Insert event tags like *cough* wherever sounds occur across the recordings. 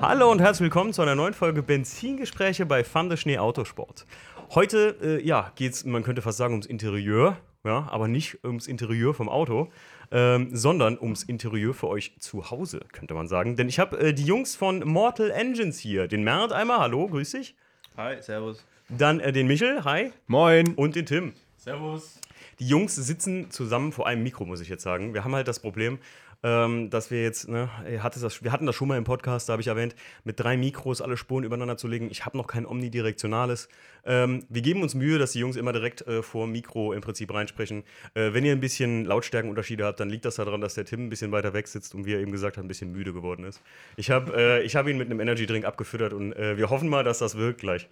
Hallo und herzlich willkommen zu einer neuen Folge Benzingespräche bei Fande Schnee Autosport. Heute, äh, ja, geht's, man könnte fast sagen, ums Interieur, ja, aber nicht ums Interieur vom Auto, ähm, sondern ums Interieur für euch zu Hause, könnte man sagen. Denn ich habe äh, die Jungs von Mortal Engines hier. Den Mert einmal, hallo, grüß dich. Hi, servus. Dann äh, den Michel, hi. Moin. Und den Tim. Servus. Die Jungs sitzen zusammen vor einem Mikro, muss ich jetzt sagen. Wir haben halt das Problem, ähm, dass wir jetzt, ne, ihr hattet das, wir hatten das schon mal im Podcast, da habe ich erwähnt, mit drei Mikros alle Spuren übereinander zu legen. Ich habe noch kein omnidirektionales. Ähm, wir geben uns Mühe, dass die Jungs immer direkt äh, vor Mikro im Prinzip reinsprechen. Äh, wenn ihr ein bisschen Lautstärkenunterschiede habt, dann liegt das daran, dass der Tim ein bisschen weiter weg sitzt und wie er eben gesagt hat, ein bisschen müde geworden ist. Ich habe äh, hab ihn mit einem Energy Drink abgefüttert und äh, wir hoffen mal, dass das wirkt gleich.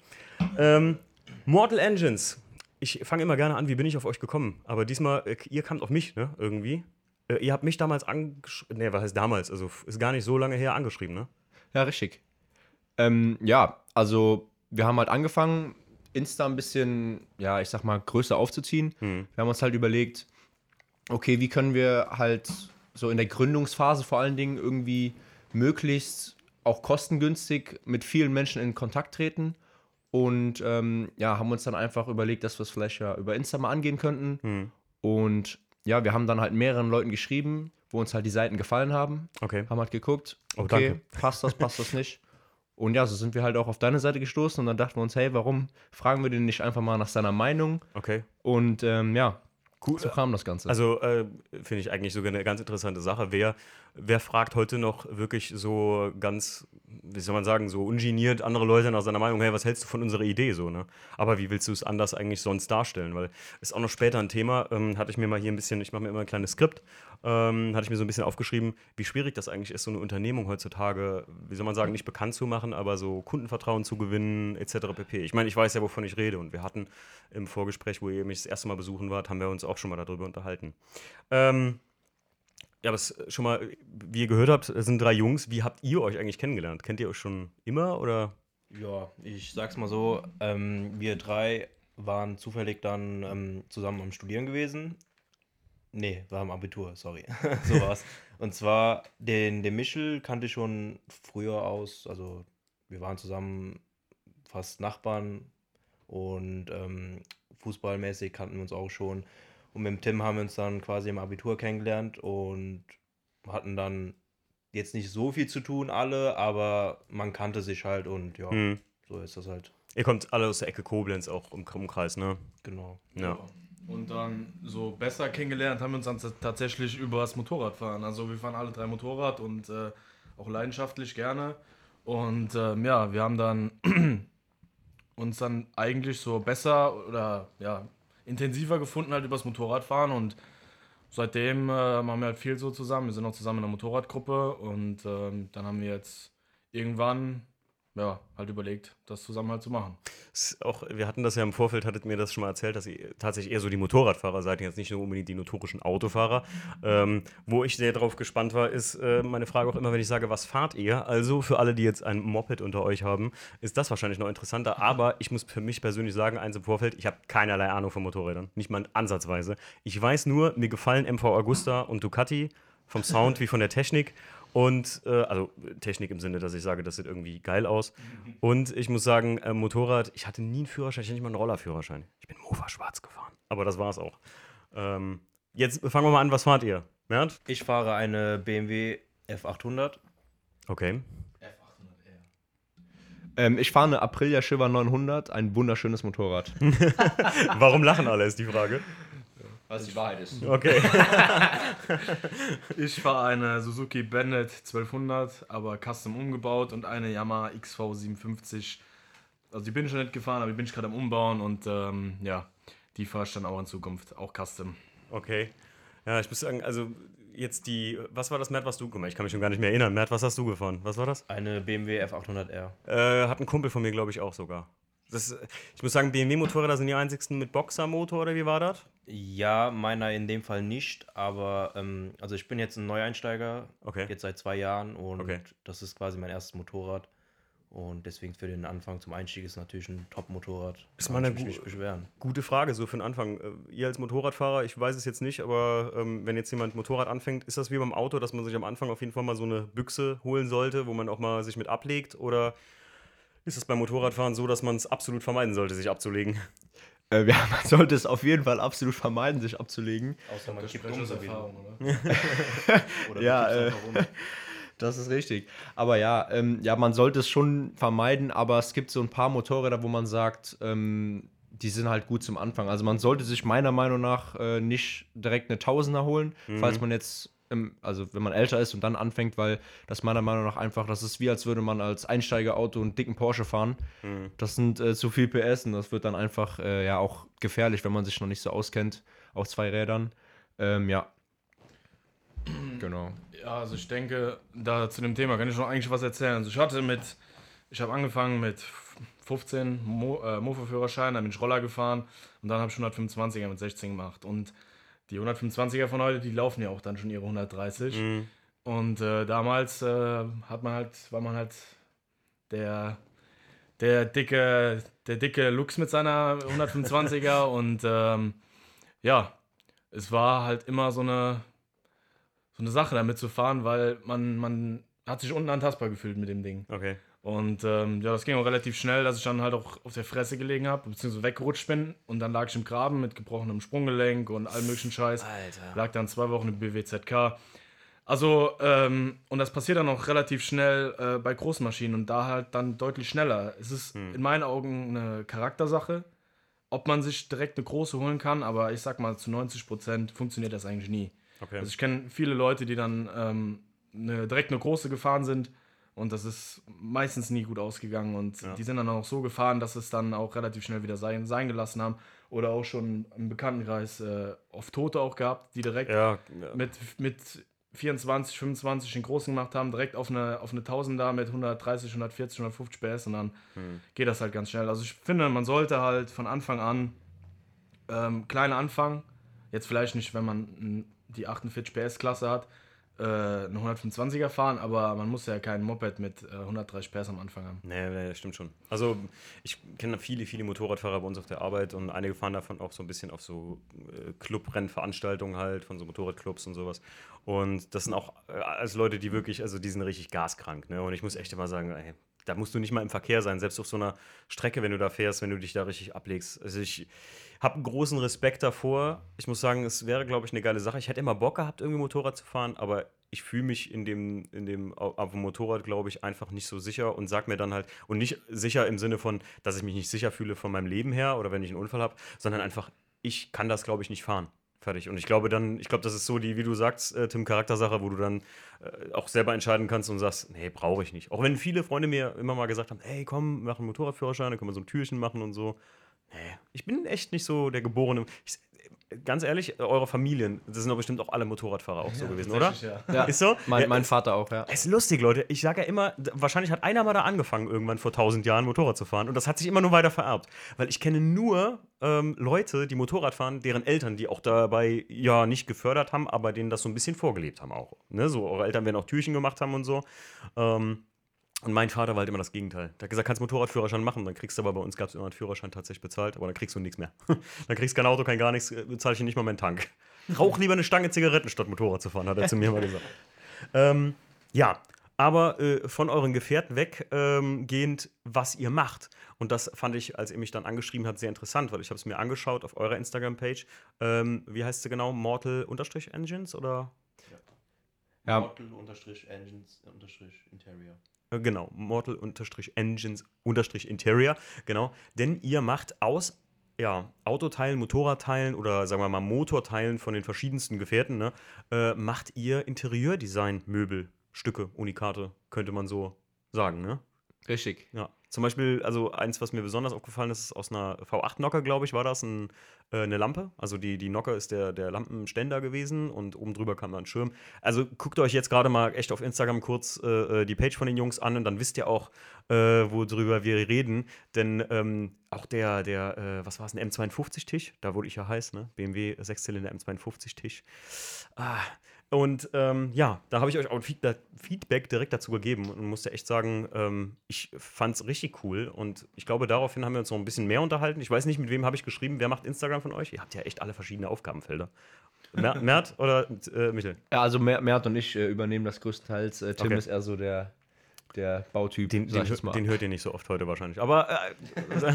Ähm, Mortal Engines. Ich fange immer gerne an, wie bin ich auf euch gekommen? Aber diesmal, äh, ihr kamt auf mich, ne? Irgendwie. Äh, ihr habt mich damals angeschrieben. Ne, was heißt damals? Also ist gar nicht so lange her angeschrieben, ne? Ja, richtig. Ähm, ja, also wir haben halt angefangen, Insta ein bisschen, ja, ich sag mal, größer aufzuziehen. Hm. Wir haben uns halt überlegt, okay, wie können wir halt so in der Gründungsphase vor allen Dingen irgendwie möglichst auch kostengünstig mit vielen Menschen in Kontakt treten. Und ähm, ja, haben uns dann einfach überlegt, dass wir es vielleicht ja über Insta mal angehen könnten. Hm. Und ja, wir haben dann halt mehreren Leuten geschrieben, wo uns halt die Seiten gefallen haben. Okay. haben halt geguckt, Oh, okay, danke. passt das, passt das nicht. Und ja, so sind wir halt auch auf deine Seite gestoßen und dann dachten wir uns, hey, warum fragen wir den nicht einfach mal nach seiner Meinung? Okay. Und ähm, ja, Cool. so kam das Ganze. Also äh, finde ich eigentlich sogar eine ganz interessante Sache. Wer, wer fragt heute noch wirklich so ganz, wie soll man sagen, so ungeniert andere Leute nach seiner Meinung, hey, was hältst du von unserer Idee so, ne? Aber wie willst du es anders eigentlich sonst darstellen? Weil ist auch noch später ein Thema, ähm, hatte ich mir mal hier ein bisschen, ich mache mir immer ein kleines Skript, ähm, hatte ich mir so ein bisschen aufgeschrieben, wie schwierig das eigentlich ist, so eine Unternehmung heutzutage, wie soll man sagen, nicht bekannt zu machen, aber so Kundenvertrauen zu gewinnen, etc. pp. Ich meine, ich weiß ja, wovon ich rede und wir hatten im Vorgespräch, wo ihr mich das erste Mal besuchen wart, haben wir uns auch schon mal darüber unterhalten. Ähm, ja, aber schon mal, wie ihr gehört habt, sind drei Jungs. Wie habt ihr euch eigentlich kennengelernt? Kennt ihr euch schon immer oder? Ja, ich sag's mal so, ähm, wir drei waren zufällig dann ähm, zusammen am Studieren gewesen. Nee, war am Abitur, sorry. *laughs* so war's. Und zwar, den, den Michel kannte ich schon früher aus, also wir waren zusammen fast Nachbarn und ähm, fußballmäßig kannten wir uns auch schon. Und mit dem Tim haben wir uns dann quasi im Abitur kennengelernt und hatten dann jetzt nicht so viel zu tun, alle, aber man kannte sich halt und ja, Hm. so ist das halt. Ihr kommt alle aus der Ecke Koblenz, auch im Umkreis, ne? Genau. Ja. Und dann so besser kennengelernt haben wir uns dann tatsächlich über das Motorradfahren. Also wir fahren alle drei Motorrad und äh, auch leidenschaftlich gerne. Und ähm, ja, wir haben dann *clears throat* uns dann eigentlich so besser oder ja, intensiver gefunden halt übers Motorradfahren und seitdem äh, machen wir halt viel so zusammen. Wir sind auch zusammen in einer Motorradgruppe und ähm, dann haben wir jetzt irgendwann ja, halt überlegt, das zusammen halt zu machen. Auch, wir hatten das ja im Vorfeld, hattet mir das schon mal erzählt, dass ihr tatsächlich eher so die Motorradfahrer seid, jetzt nicht nur unbedingt die notorischen Autofahrer. Ähm, wo ich sehr drauf gespannt war, ist äh, meine Frage auch immer, wenn ich sage, was fahrt ihr? Also für alle, die jetzt ein Moped unter euch haben, ist das wahrscheinlich noch interessanter. Aber ich muss für mich persönlich sagen, eins im Vorfeld, ich habe keinerlei Ahnung von Motorrädern. Nicht mal ansatzweise. Ich weiß nur, mir gefallen MV Agusta und Ducati vom Sound wie von der Technik. Und, äh, also Technik im Sinne, dass ich sage, das sieht irgendwie geil aus. Und ich muss sagen, äh, Motorrad, ich hatte nie einen Führerschein, ich hatte nicht mal einen Rollerführerschein. Ich bin Mofa schwarz gefahren. Aber das war's auch. Ähm, jetzt fangen wir mal an, was fahrt ihr? Bernd? Ich fahre eine BMW F800. Okay. ähm, ich fahre eine Aprilia Shiver 900, ein wunderschönes Motorrad. *laughs* Warum lachen alle, ist die Frage. Was die Wahrheit ist. Okay. *laughs* Ich fahre eine Suzuki Bandit 1200, aber custom umgebaut und eine Yamaha XV 57. Also die bin ich schon nicht gefahren, aber die bin ich gerade am Umbauen und ähm, ja, die fahre ich dann auch in Zukunft, auch custom. Okay. Ja, ich muss sagen, also jetzt die, was war das, Matt, was du, guck mal, ich kann mich schon gar nicht mehr erinnern. Matt, was hast du gefahren? Was war das? Eine BMW F800R. Äh, hat ein Kumpel von mir, glaube ich, auch sogar. Das, ich muss sagen, BMW-Motorräder sind die einzigsten mit Boxermotor, oder wie war das? Ja, meiner in dem Fall nicht, aber ähm, also ich bin jetzt ein Neueinsteiger, Okay. jetzt seit zwei Jahren und Okay. das ist quasi mein erstes Motorrad. Und deswegen für den Anfang zum Einstieg ist natürlich ein Top-Motorrad. Ist mal eine gu- nicht beschweren. Gute Frage, so für den Anfang. Äh, Ihr als Motorradfahrer, ich weiß es jetzt nicht, aber ähm, wenn jetzt jemand Motorrad anfängt, ist das wie beim Auto, dass man sich am Anfang auf jeden Fall mal so eine Büchse holen sollte, wo man auch mal sich mit ablegt? Oder ist es beim Motorradfahren so, dass man es absolut vermeiden sollte, sich abzulegen? Äh, ja, *laughs* man sollte es auf jeden Fall absolut vermeiden, sich abzulegen. Außer man Das kippt um so Erfahrung, oder? *laughs* Oder Ja, äh, einfach um. *laughs* Das ist richtig. Aber ja, ähm, ja, man sollte es schon vermeiden, aber es gibt so ein paar Motorräder, wo man sagt, ähm, die sind halt gut zum Anfang. Also man sollte sich meiner Meinung nach äh, nicht direkt eine Tausender holen, falls man jetzt, im, also wenn man älter ist und dann anfängt, weil das meiner Meinung nach einfach, das ist wie als würde man als Einsteigerauto einen dicken Porsche fahren. Das sind äh, zu viel PS und das wird dann einfach äh, ja auch gefährlich, wenn man sich noch nicht so auskennt auf zwei Rädern. Ähm, ja. *clears throat* genau. Ja, also ich denke, da zu dem Thema kann ich noch eigentlich was erzählen. Also ich hatte mit, ich habe angefangen mit 15 Mo, äh, Mofa-Führerschein, dann bin ich Roller gefahren und dann habe ich 125er mit 16 gemacht. Und die 125er von heute, die laufen ja auch dann schon ihre 130. Und äh, damals äh, hat man halt, war man halt der, der dicke, der dicke Lux mit seiner 125er *laughs* und ähm, ja, es war halt immer so eine, so eine Sache damit zu fahren, weil man, man hat sich unantastbar gefühlt mit dem Ding. Okay. Und ähm, ja, das ging auch relativ schnell, dass ich dann halt auch auf der Fresse gelegen habe, beziehungsweise weggerutscht bin. Und dann lag ich im Graben mit gebrochenem Sprunggelenk und allem möglichen Scheiß. Alter. Lag dann zwei Wochen im BWZK. Also, ähm, und das passiert dann auch relativ schnell äh, bei großen Maschinen und da halt dann deutlich schneller. Es ist in meinen Augen eine Charaktersache, ob man sich direkt eine große holen kann, aber ich sag mal, zu 90% funktioniert das eigentlich nie. Okay. Also ich kenne viele Leute, die dann ähm, eine, direkt eine große gefahren sind und das ist meistens nie gut ausgegangen und die sind dann auch so gefahren, dass es dann auch relativ schnell wieder sein, sein gelassen haben oder auch schon im Bekanntenkreis äh, oft Tote auch gehabt, die direkt ja, ja. mit, mit 24, 25 den großen gemacht haben, direkt auf eine, auf eine 1000er mit 130, 140, 150 PS und dann geht das halt ganz schnell. Also ich finde, man sollte halt von Anfang an ähm, klein anfangen. Jetzt vielleicht nicht, wenn man n- die 48 PS Klasse hat, äh, eine 125er fahren, aber man muss ja kein Moped mit äh, 130 PS am Anfang haben. Nee, nee, stimmt schon. Also ich kenne viele, viele Motorradfahrer bei uns auf der Arbeit und einige fahren davon auch so ein bisschen auf so äh, Clubrennveranstaltungen halt, von so Motorradclubs und sowas. Und das sind auch äh, alles Leute, die wirklich, also die sind richtig gaskrank. Ne? Und ich muss echt immer sagen, ey, da musst du nicht mal im Verkehr sein, selbst auf so einer Strecke, wenn du da fährst, wenn du dich da richtig ablegst. Also ich habe einen großen Respekt davor. Ich muss sagen, es wäre, glaube ich, eine geile Sache. Ich hätte immer Bock gehabt, irgendwie Motorrad zu fahren, aber ich fühle mich in dem, in dem au- auf dem Motorrad, glaube ich, einfach nicht so sicher und sag mir dann halt, und nicht sicher im Sinne von, dass ich mich nicht sicher fühle von meinem Leben her oder wenn ich einen Unfall habe, sondern einfach, ich kann das, glaube ich, nicht fahren. Fertig. Und ich glaube dann, ich glaube, das ist so die, wie du sagst, äh, Tim, Charaktersache, wo du dann äh, auch selber entscheiden kannst und sagst, nee, brauche ich nicht. Auch wenn viele Freunde mir immer mal gesagt haben, hey, komm, mach einen Motorradführerschein, dann können wir so ein Türchen machen und so. Nee, ich bin echt nicht so der geborene. Ich, ganz ehrlich, eure Familien, das sind doch bestimmt auch alle Motorradfahrer auch so gewesen, oder? Tatsächlich, Ja, Ist so? Mein, Ja, mein Vater auch, ja. es ist lustig, Leute. Ich sage ja immer, wahrscheinlich hat einer mal da angefangen, irgendwann vor 1000 Jahren Motorrad zu fahren. Und das hat sich immer nur weiter vererbt. Weil ich kenne nur ähm, Leute, die Motorrad fahren, deren Eltern, die auch dabei ja nicht gefördert haben, aber denen das so ein bisschen vorgelebt haben auch. Ne? So, eure Eltern werden auch Türchen gemacht haben und so. Ähm, und mein Vater war halt immer das Gegenteil. Der hat gesagt, kannst Motorradführerschein machen, dann kriegst du aber bei uns gab es immer einen Führerschein tatsächlich bezahlt, aber dann kriegst du nichts mehr. *laughs* dann kriegst du kein Auto, kein gar nichts, äh, bezahle ich dir nicht mal meinen Tank. Rauch lieber eine Stange Zigaretten statt Motorrad zu fahren, hat er zu mir mal gesagt. Ähm, ja, aber äh, von euren Gefährten weggehend, ähm, was ihr macht. Und das fand ich, als ihr mich dann angeschrieben habt, sehr interessant, weil ich habe es mir angeschaut auf eurer Instagram-Page. Ähm, wie heißt sie genau? Mortal-Engines oder? Ja. Mortal-Engines-Interior. Äh, Genau, Mortal-Engines-Interior, genau. Denn ihr macht aus ja, Autoteilen, Motorradteilen oder sagen wir mal Motorteilen von den verschiedensten Gefährten, ne, äh, macht ihr Interieurdesign, Möbel, Stücke, Unikate, könnte man so sagen, ne? Richtig. Ja. Zum Beispiel, also eins, was mir besonders aufgefallen ist, ist aus einer V8-Nocker, glaube ich, war das ein, äh, eine Lampe. Also die, die Nocker ist der, der Lampenständer gewesen und oben drüber kam dann ein Schirm. Also guckt euch jetzt gerade mal echt auf Instagram kurz äh, äh, die Page von den Jungs an und dann wisst ihr auch, äh, worüber wir reden. Denn ähm, auch der, der, äh, was war es, ein M52-Tisch, da wurde ich ja heiß, ne? BMW Sechszylinder M52-Tisch. Ah, Und ähm, ja, da habe ich euch auch Feedback, Feedback direkt dazu gegeben und musste echt sagen, ähm, ich fand es richtig cool. Und ich glaube, daraufhin haben wir uns noch ein bisschen mehr unterhalten. Ich weiß nicht, mit wem habe ich geschrieben. Wer macht Instagram von euch? Ihr habt ja echt alle verschiedene Aufgabenfelder. Mer *laughs* Mert oder äh, Michel? Ja, also Mer Mert und ich äh, übernehmen das größtenteils. Äh, Tim Okay. ist eher so der, der Bautyp, Den, den, den hört ihr nicht so oft heute wahrscheinlich. Aber äh, *laughs* *laughs*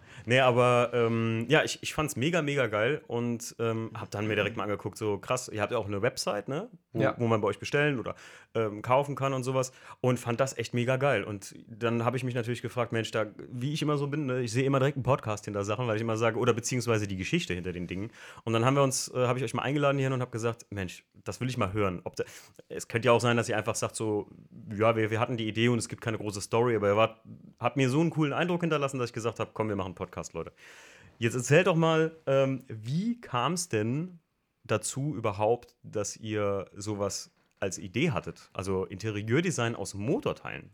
*laughs* nee, aber ähm, ja, ich, ich fand's mega, mega geil und ähm, hab dann mir direkt mal angeguckt, so krass, ihr habt ja auch eine Website, ne? Wo, Ja. wo man bei euch bestellen oder ähm, kaufen kann und sowas. Und fand das echt mega geil. Und dann habe ich mich natürlich gefragt, Mensch, da, wie ich immer so bin, ne? ich sehe immer direkt einen Podcast hinter Sachen, weil ich immer sage, oder beziehungsweise die Geschichte hinter den Dingen. Und dann haben wir uns, äh, habe ich euch mal eingeladen hier und habe gesagt, Mensch, das will ich mal hören. Ob da, es könnte ja auch sein, dass ihr einfach sagt, so, ja, wir, wir hatten die Idee und es gibt keine große Story, aber ihr wart, habt mir so einen coolen Eindruck hinterlassen, dass ich gesagt habe, komm, wir machen einen Podcast, Leute. Jetzt erzählt doch mal, ähm, wie kam es denn dazu überhaupt, dass ihr sowas als Idee hattet? Also Interieurdesign aus Motorteilen.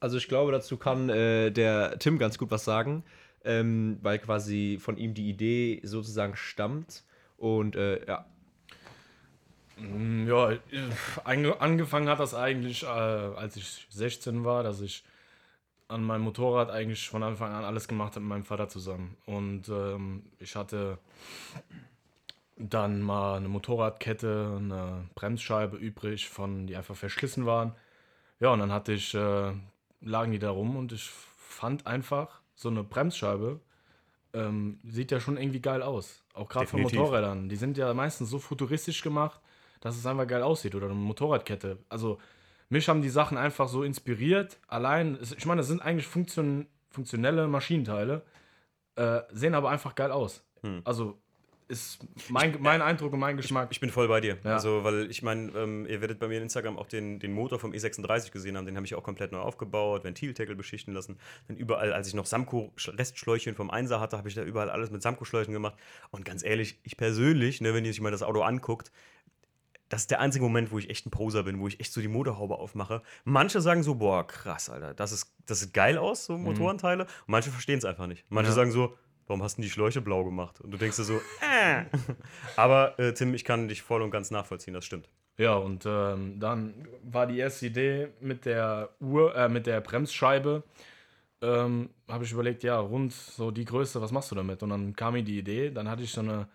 Also ich glaube, dazu kann äh, der Tim ganz gut was sagen, ähm, weil quasi von ihm die Idee sozusagen stammt. Und äh, ja, Mm, Ja, äh, ange angefangen hat das eigentlich, äh, als ich 16 war, dass ich an meinem Motorrad eigentlich von Anfang an alles gemacht habe mit meinem Vater zusammen. Und ähm, ich hatte dann mal eine Motorradkette, eine Bremsscheibe übrig, von die einfach verschlissen waren. Ja, und dann hatte ich, äh, lagen die da rum und ich fand einfach so eine Bremsscheibe ähm, sieht ja schon irgendwie geil aus. Auch gerade von. Motorrädern. Die sind ja meistens so futuristisch gemacht, dass es einfach geil aussieht. Oder eine Motorradkette. Also mich haben die Sachen einfach so inspiriert. Allein, ich meine, das sind eigentlich Funktion, funktionelle Maschinenteile, äh, sehen aber einfach geil aus. Hm. Also ist mein, mein Eindruck und mein Geschmack. Ich bin voll bei dir. Ja. Also, weil ich meine, ähm, ihr werdet bei mir in Instagram auch den, den Motor vom E36 gesehen haben. Den habe ich auch komplett neu aufgebaut, Ventilteckel beschichten lassen. Dann überall, als ich noch Samco-Restschläuchchen vom Einser hatte, habe ich da überall alles mit Samco-Schläuchen gemacht. Und ganz ehrlich, ich persönlich, ne, wenn ihr sich mal das Auto anguckt, das ist der einzige Moment, wo ich echt ein Poser bin, wo ich echt so die Motorhaube aufmache. Manche sagen so, boah, krass, Alter, das, ist, das sieht geil aus, so Motorenteile. Und manche verstehen es einfach nicht. Manche Ja. sagen so, warum hast du denn die Schläuche blau gemacht? Und du denkst dir so, *laughs* äh. Aber äh, Tim, ich kann dich voll und ganz nachvollziehen, das stimmt. Ja, und ähm, dann war die erste Idee mit der Uhr, äh, mit der Bremsscheibe. Ähm, habe ich überlegt, ja, rund so die Größe, was machst du damit? Und dann kam mir die Idee, dann hatte ich so eine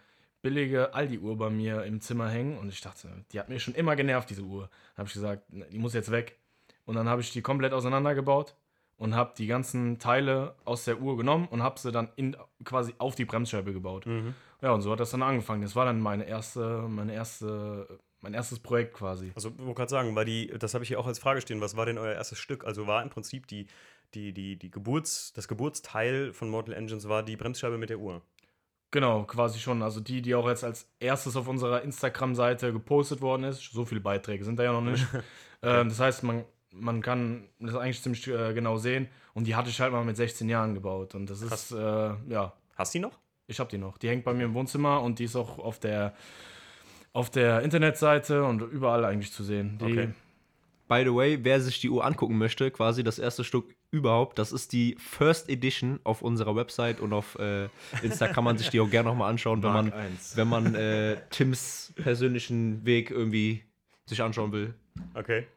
billige Aldi-Uhr bei mir im Zimmer hängen und ich dachte, die hat mir schon immer genervt, diese Uhr. Dann habe ich gesagt, ne, die muss jetzt weg. Und dann habe ich die komplett auseinandergebaut und habe die ganzen Teile aus der Uhr genommen und habe sie dann in, quasi auf die Bremsscheibe gebaut. Ja, und so hat das dann angefangen. Das war dann meine erste, meine erste, mein erstes Projekt quasi. Also, ich wollte gerade sagen, war die, das habe ich hier auch als Frage stehen, was war denn euer erstes Stück? Also war im Prinzip die, die, die, die Geburts, das Geburtsteil von Mortal Engines war die Bremsscheibe mit der Uhr. Genau, quasi schon. Also die, die auch jetzt als erstes auf unserer Instagram-Seite gepostet worden ist. So viele Beiträge sind da ja noch nicht. *laughs* ähm, das heißt, man, man kann das eigentlich ziemlich äh, genau sehen. Und die hatte ich halt mal mit 16 Jahren gebaut. Und das ist, äh, ja, Hast du die noch? ich habe die noch. Die hängt bei mir im Wohnzimmer und die ist auch auf der, auf der Internetseite und überall eigentlich zu sehen. Die, Okay. By the way, wer sich die Uhr angucken möchte, quasi das erste Stück überhaupt, das ist die First Edition auf unserer Website und auf äh, Insta kann man sich die auch gerne nochmal anschauen, wenn man, Mark 1. wenn man äh, Tims persönlichen Weg irgendwie sich anschauen will. Okay.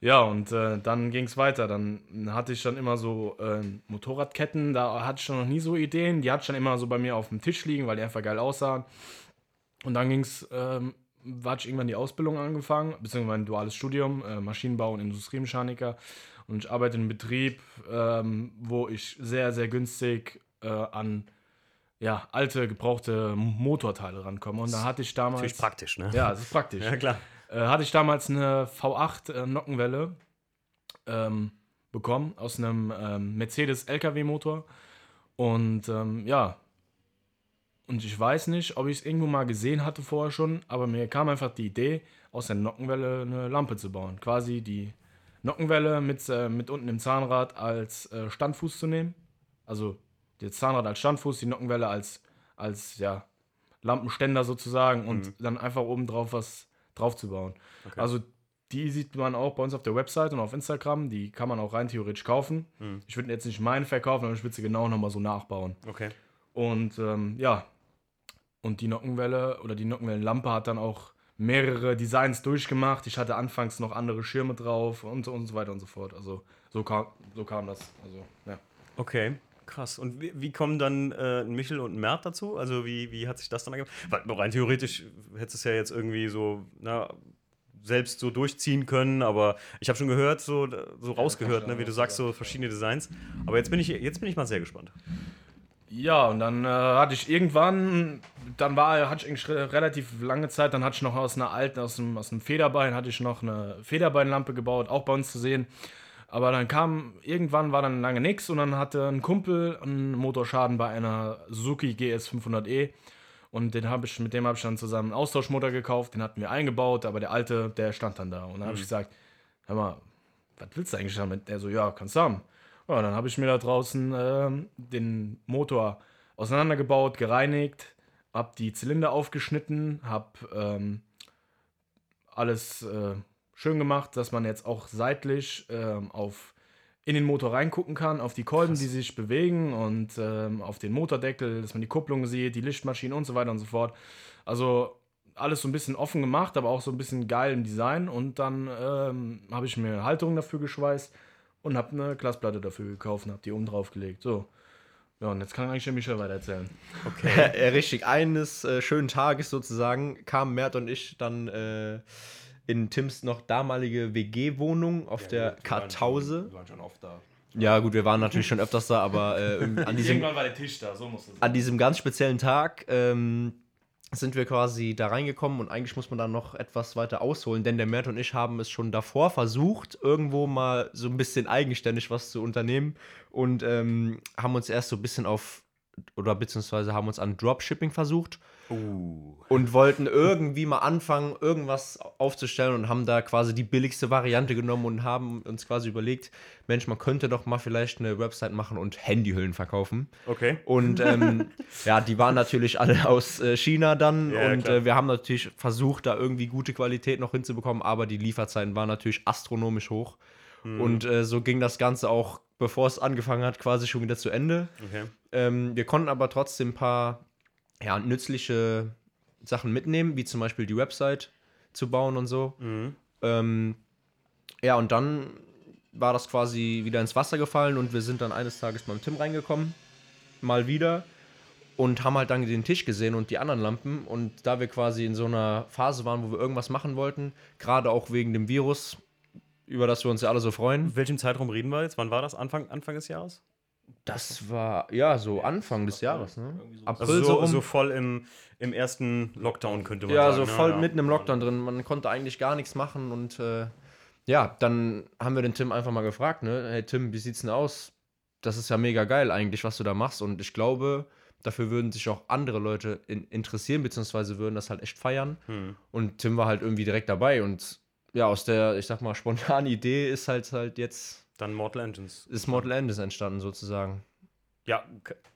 Ja, und äh, dann ging es weiter. Dann hatte ich dann immer so äh, Motorradketten, da hatte ich schon noch nie so Ideen. Die hatte ich dann immer so bei mir auf dem Tisch liegen, weil die einfach geil aussahen. Und dann ging es, ähm, war ich irgendwann die Ausbildung angefangen, beziehungsweise mein duales Studium, äh, Maschinenbau und Industriemechaniker. Und ich arbeite in einem Betrieb, ähm, wo ich sehr, sehr günstig äh, an ja, alte, gebrauchte Motorteile rankomme. Und da hatte ich damals. Natürlich praktisch, ne? Ja, das ist praktisch *laughs* Ja, klar. äh, hatte ich damals eine V8 äh, Nockenwelle ähm, bekommen aus einem ähm, Mercedes LKW-Motor. Und ähm, ja, und ich weiß nicht, ob ich es irgendwo mal gesehen hatte vorher schon, aber mir kam einfach die Idee, aus der Nockenwelle eine Lampe zu bauen. Quasi die Nockenwelle mit, äh, mit unten im Zahnrad als äh, Standfuß zu nehmen. Also das Zahnrad als Standfuß, die Nockenwelle als, als ja, Lampenständer sozusagen und dann einfach oben drauf was drauf zu bauen. Okay. Also die sieht man auch bei uns auf der Website und auf Instagram. Die kann man auch rein theoretisch kaufen. Mhm. Ich würde jetzt nicht meine verkaufen, aber ich würde sie genau nochmal so nachbauen. Okay. Und ähm, ja, und die Nockenwelle oder die Nockenwellenlampe hat dann auch mehrere Designs durchgemacht. Ich hatte anfangs noch andere Schirme drauf und, so- und so weiter und so fort. Also so kam, so kam das. Also, ja. Okay, krass. Und wie, wie kommen dann äh, ein Michel und ein Mert dazu? Also wie, wie hat sich das dann ergeben? Weil rein theoretisch hättest du es ja jetzt irgendwie so, na, selbst so durchziehen können, aber ich habe schon gehört, so, so rausgehört, du ne, wie du sagst, so verschiedene Designs. Aber jetzt bin ich, jetzt bin ich mal sehr gespannt. Ja, und dann äh, hatte ich irgendwann, dann war, hatte ich eigentlich re- relativ lange Zeit, dann hatte ich noch aus einer alten, aus einem, aus einem Federbein, hatte ich noch eine Federbeinlampe gebaut, auch bei uns zu sehen. Aber dann kam, irgendwann war dann lange nichts und dann hatte ein Kumpel einen Motorschaden bei einer Suzuki GS 500e. Und den habe ich, mit dem habe ich dann zusammen einen Austauschmotor gekauft, den hatten wir eingebaut, aber der alte, der stand dann da. Und dann habe ich gesagt, hör mal, was willst du eigentlich damit? Der so, ja, kannst du haben. Ja, dann habe ich mir da draußen ähm, den Motor auseinandergebaut, gereinigt, habe die Zylinder aufgeschnitten, habe ähm, alles äh, schön gemacht, dass man jetzt auch seitlich ähm, auf in den Motor reingucken kann, auf die Kolben, die sich bewegen und ähm, auf den Motordeckel, dass man die Kupplung sieht, die Lichtmaschinen und so weiter und so fort. Also alles so ein bisschen offen gemacht, aber auch so ein bisschen geil im Design. Und dann ähm, habe ich mir Halterung dafür geschweißt und habe eine Glasplatte dafür gekauft und habe die oben drauf gelegt. So. Ja, und jetzt kann eigentlich der Michel weiter erzählen. äh, *laughs* richtig, eines äh, schönen Tages sozusagen kamen Mert und ich dann äh, in Tims noch damalige WG-Wohnung auf der Kartause. Wir waren schon oft da. Ja, gut, wir waren natürlich schon öfters da, aber äh, *laughs* an diesem war der Tisch da, so muss es an diesem ganz speziellen Tag ähm, sind wir quasi da reingekommen und eigentlich muss man dann noch etwas weiter ausholen, denn der Mert und ich haben es schon davor versucht, irgendwo mal so ein bisschen eigenständig was zu unternehmen und ähm, haben uns erst so ein bisschen auf oder beziehungsweise haben uns an Dropshipping versucht Uh. und wollten irgendwie mal anfangen, irgendwas aufzustellen und haben da quasi die billigste Variante genommen und haben uns quasi überlegt, Mensch, man könnte doch mal vielleicht eine Website machen und Handyhüllen verkaufen. Okay. Und ähm, *laughs* ja, die waren natürlich alle aus äh, China dann Ja, und äh, wir haben natürlich versucht, da irgendwie gute Qualität noch hinzubekommen, aber die Lieferzeiten waren natürlich astronomisch hoch. Hm. Und äh, so ging das Ganze auch, bevor es angefangen hat, quasi schon wieder zu Ende. Okay. Ähm, wir konnten aber trotzdem ein paar ja, nützliche Sachen mitnehmen, wie zum Beispiel die Website zu bauen und so. Mhm. Ähm, ja, und dann war das quasi wieder ins Wasser gefallen und wir sind dann eines Tages beim Tim reingekommen, mal wieder, und haben halt dann den Tisch gesehen und die anderen Lampen. Und da wir quasi in so einer Phase waren, wo wir irgendwas machen wollten, gerade auch wegen dem Virus, über das wir uns ja alle so freuen. In welchem Zeitraum reden wir jetzt? Wann war das? Anfang, Anfang des Jahres? Das war ja so Anfang des Jahres, ne? April Also so, so, rum. so voll im, im ersten Lockdown könnte man ja, sagen. so ne? voll ja. mitten im Lockdown drin. Man konnte eigentlich gar nichts machen und äh, ja, dann haben wir den Tim einfach mal gefragt, ne? Hey Tim, wie sieht's denn aus? Das ist ja mega geil eigentlich, was du da machst und ich glaube, dafür würden sich auch andere Leute in, interessieren, beziehungsweise würden das halt echt feiern. Hm. Und Tim war halt irgendwie direkt dabei und ja, aus der, ich sag mal, spontanen Idee ist halt halt jetzt, Dann Mortal Engines. ist Mortal Engines entstanden sozusagen. Ja,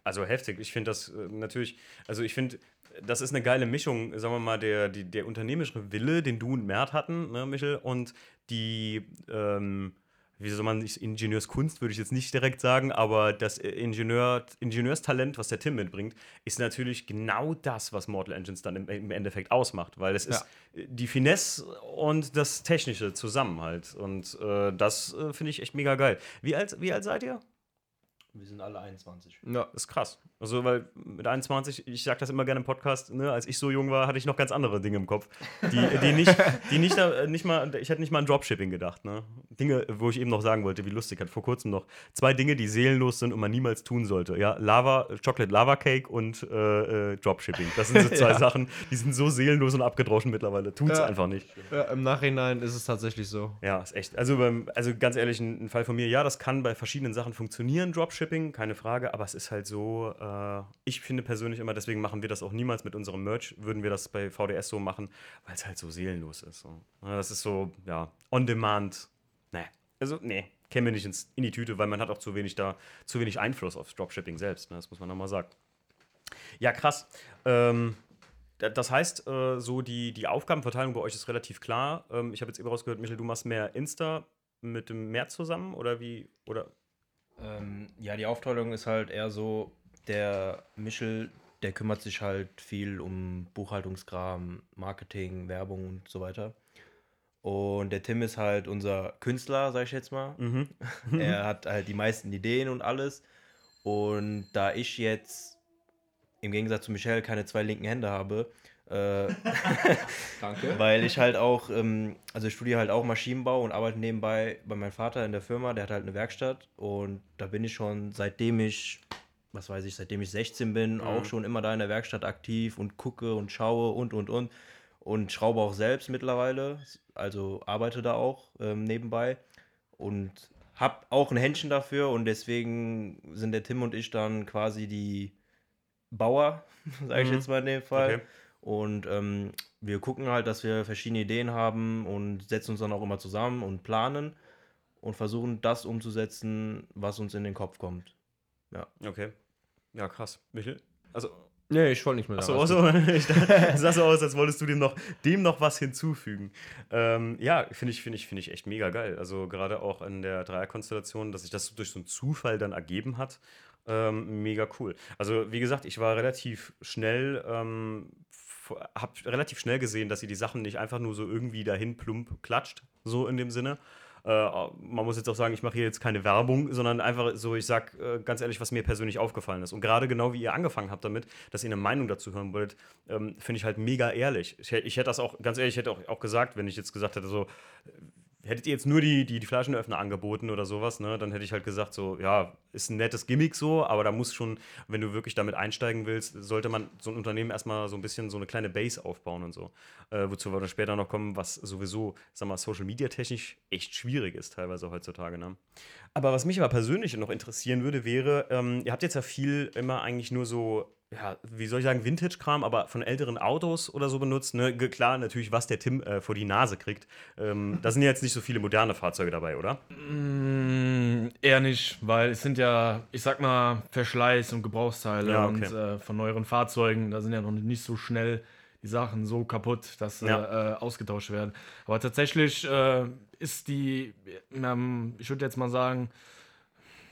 also heftig. Ich finde das äh, natürlich, also ich finde, das ist eine geile Mischung, sagen wir mal, der, die, der unternehmerische Wille, den du und Mert hatten, ne, Michel, und die, ähm, wie soll man, nicht- Ingenieurskunst würde ich jetzt nicht direkt sagen, aber das Ingenieur, Ingenieurstalent, was der Tim mitbringt, ist natürlich genau das, was Mortal Engines dann im, im Endeffekt ausmacht, weil es ist äh, die Finesse und das Technische zusammen halt. Und äh, das äh, finde ich echt mega geil. Wie alt, wie alt seid ihr? Wir sind alle 21. Ja. Das ist krass. Also, weil mit 21, ich sag das immer gerne im Podcast, ne, als ich so jung war, hatte ich noch ganz andere Dinge im Kopf. Die, die *laughs* nicht, die nicht, äh, nicht mal, ich hätte nicht mal an Dropshipping gedacht, ne? Dinge, wo ich eben noch sagen wollte, wie lustig, hat vor kurzem noch zwei Dinge, die seelenlos sind und man niemals tun sollte. Ja, Lava, Chocolate Lava Cake und äh, äh, Dropshipping. Das sind so *laughs* zwei Ja. Sachen, die sind so seelenlos und abgedroschen mittlerweile. Tut's Ja. einfach nicht. ja. Im Nachhinein ist es tatsächlich so. Ja, ist echt. Also, beim, also ganz ehrlich, ein, ein Fall von mir, ja, das kann bei verschiedenen Sachen funktionieren, Dropshipping, keine Frage, aber es ist halt so, äh, ich finde persönlich immer, deswegen machen wir das auch niemals mit unserem Merch, würden wir das bei VDS so machen, weil es halt so seelenlos ist. So. Das ist so, ja, on demand. Nee. Also, nee, kämen wir nicht ins, in die Tüte, weil man hat auch zu wenig da, zu wenig Einfluss aufs Dropshipping selbst, ne? das muss man nochmal sagen. Ja, krass. Ähm, da- das heißt, äh, so die, die Aufgabenverteilung bei euch ist relativ klar. Ähm, ich habe jetzt eben rausgehört, Michael, du machst mehr Insta mit dem März zusammen oder wie? Oder Ähm, ja, die Aufteilung ist halt eher so, der Michel der kümmert sich halt viel um Buchhaltungskram, Marketing, Werbung und so weiter. Und der Tim ist halt unser Künstler, sag ich jetzt mal. Mhm. *laughs* er hat halt die meisten Ideen und alles. Und da ich jetzt im Gegensatz zu Michelle keine zwei linken Hände habe, *laughs* Danke. *laughs* weil ich halt auch, ähm, also ich studiere halt auch Maschinenbau und arbeite nebenbei bei meinem Vater in der Firma, der hat halt eine Werkstatt und da bin ich schon seitdem ich, was weiß ich, seitdem ich 16 bin, auch schon immer da in der Werkstatt aktiv und gucke und schaue und und und und schraube auch selbst mittlerweile, also arbeite da auch ähm, nebenbei und habe auch ein Händchen dafür und deswegen sind der Tim und ich dann quasi die Bauer, *laughs* sage ich Mhm. jetzt mal in dem Fall. Okay. Und ähm, wir gucken halt, dass wir verschiedene Ideen haben und setzen uns dann auch immer zusammen und planen und versuchen das umzusetzen, was uns in den Kopf kommt. Okay. Ja, krass. Michel? Also, Nee, ich wollte nicht mehr Achso, sagen. achso. *laughs* Ich dachte, es sah so aus, als wolltest du dem noch, dem noch was hinzufügen. Ähm, ja, finde ich, finde ich, finde ich echt mega geil. Also gerade auch in der Dreierkonstellation, dass sich das durch so einen Zufall dann ergeben hat. Ähm, mega cool. Also, wie gesagt, ich war relativ schnell, ähm, habe relativ schnell gesehen, dass sie die Sachen nicht einfach nur so irgendwie dahin plump klatscht, so in dem Sinne. Äh, man muss jetzt auch sagen, ich mache hier jetzt keine Werbung, sondern einfach so, ich sag äh, ganz ehrlich, was mir persönlich aufgefallen ist. Und gerade genau wie ihr angefangen habt damit, dass ihr eine Meinung dazu hören wollt, ähm, finde ich halt mega ehrlich. Ich, ich hätte das auch, ganz ehrlich, ich hätte auch, auch gesagt, wenn ich jetzt gesagt hätte, so, hättet ihr jetzt nur die, die, die Flaschenöffner angeboten oder sowas, ne, dann hätte ich halt gesagt, so, ja, ist ein nettes Gimmick so, aber da muss schon, wenn du wirklich damit einsteigen willst, sollte man so ein Unternehmen erstmal so ein bisschen so eine kleine Base aufbauen und so. Äh, wozu wir dann später noch kommen, was sowieso, sag mal, Social Media technisch echt schwierig ist, teilweise heutzutage, ne. Aber was mich aber persönlich noch interessieren würde, wäre, ähm, ihr habt jetzt ja viel immer eigentlich nur so, ja, wie soll ich sagen, Vintage-Kram, aber von älteren Autos oder so benutzt. Ne? Klar, natürlich, was der Tim äh, vor die Nase kriegt. Ähm, da sind ja jetzt nicht so viele moderne Fahrzeuge dabei, oder? Mm, eher nicht, weil es sind ja, ich sag mal, Verschleiß und Gebrauchsteile Ja, okay. und äh, von neueren Fahrzeugen, da sind ja noch nicht so schnell die Sachen so kaputt, dass sie Ja. äh, ausgetauscht werden. Aber tatsächlich äh, ist die, ähm, ich würde jetzt mal sagen,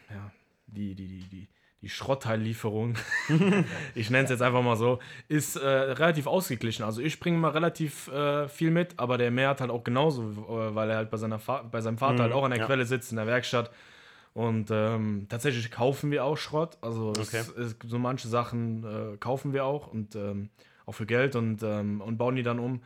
ja, die, die, die, die, die Schrottteillieferung, *laughs* ich nenne es jetzt einfach mal so, ist äh, relativ ausgeglichen. Also ich bringe mal relativ äh, viel mit, aber der Mehr hat halt auch genauso, äh, weil er halt bei, seiner Fa bei seinem Vater Mhm, halt auch an der ja. Quelle sitzt, in der Werkstatt. Und ähm, tatsächlich kaufen wir auch Schrott. Also es, Okay. es, so manche Sachen äh, kaufen wir auch und ähm, auch für Geld und, ähm, und bauen die dann um,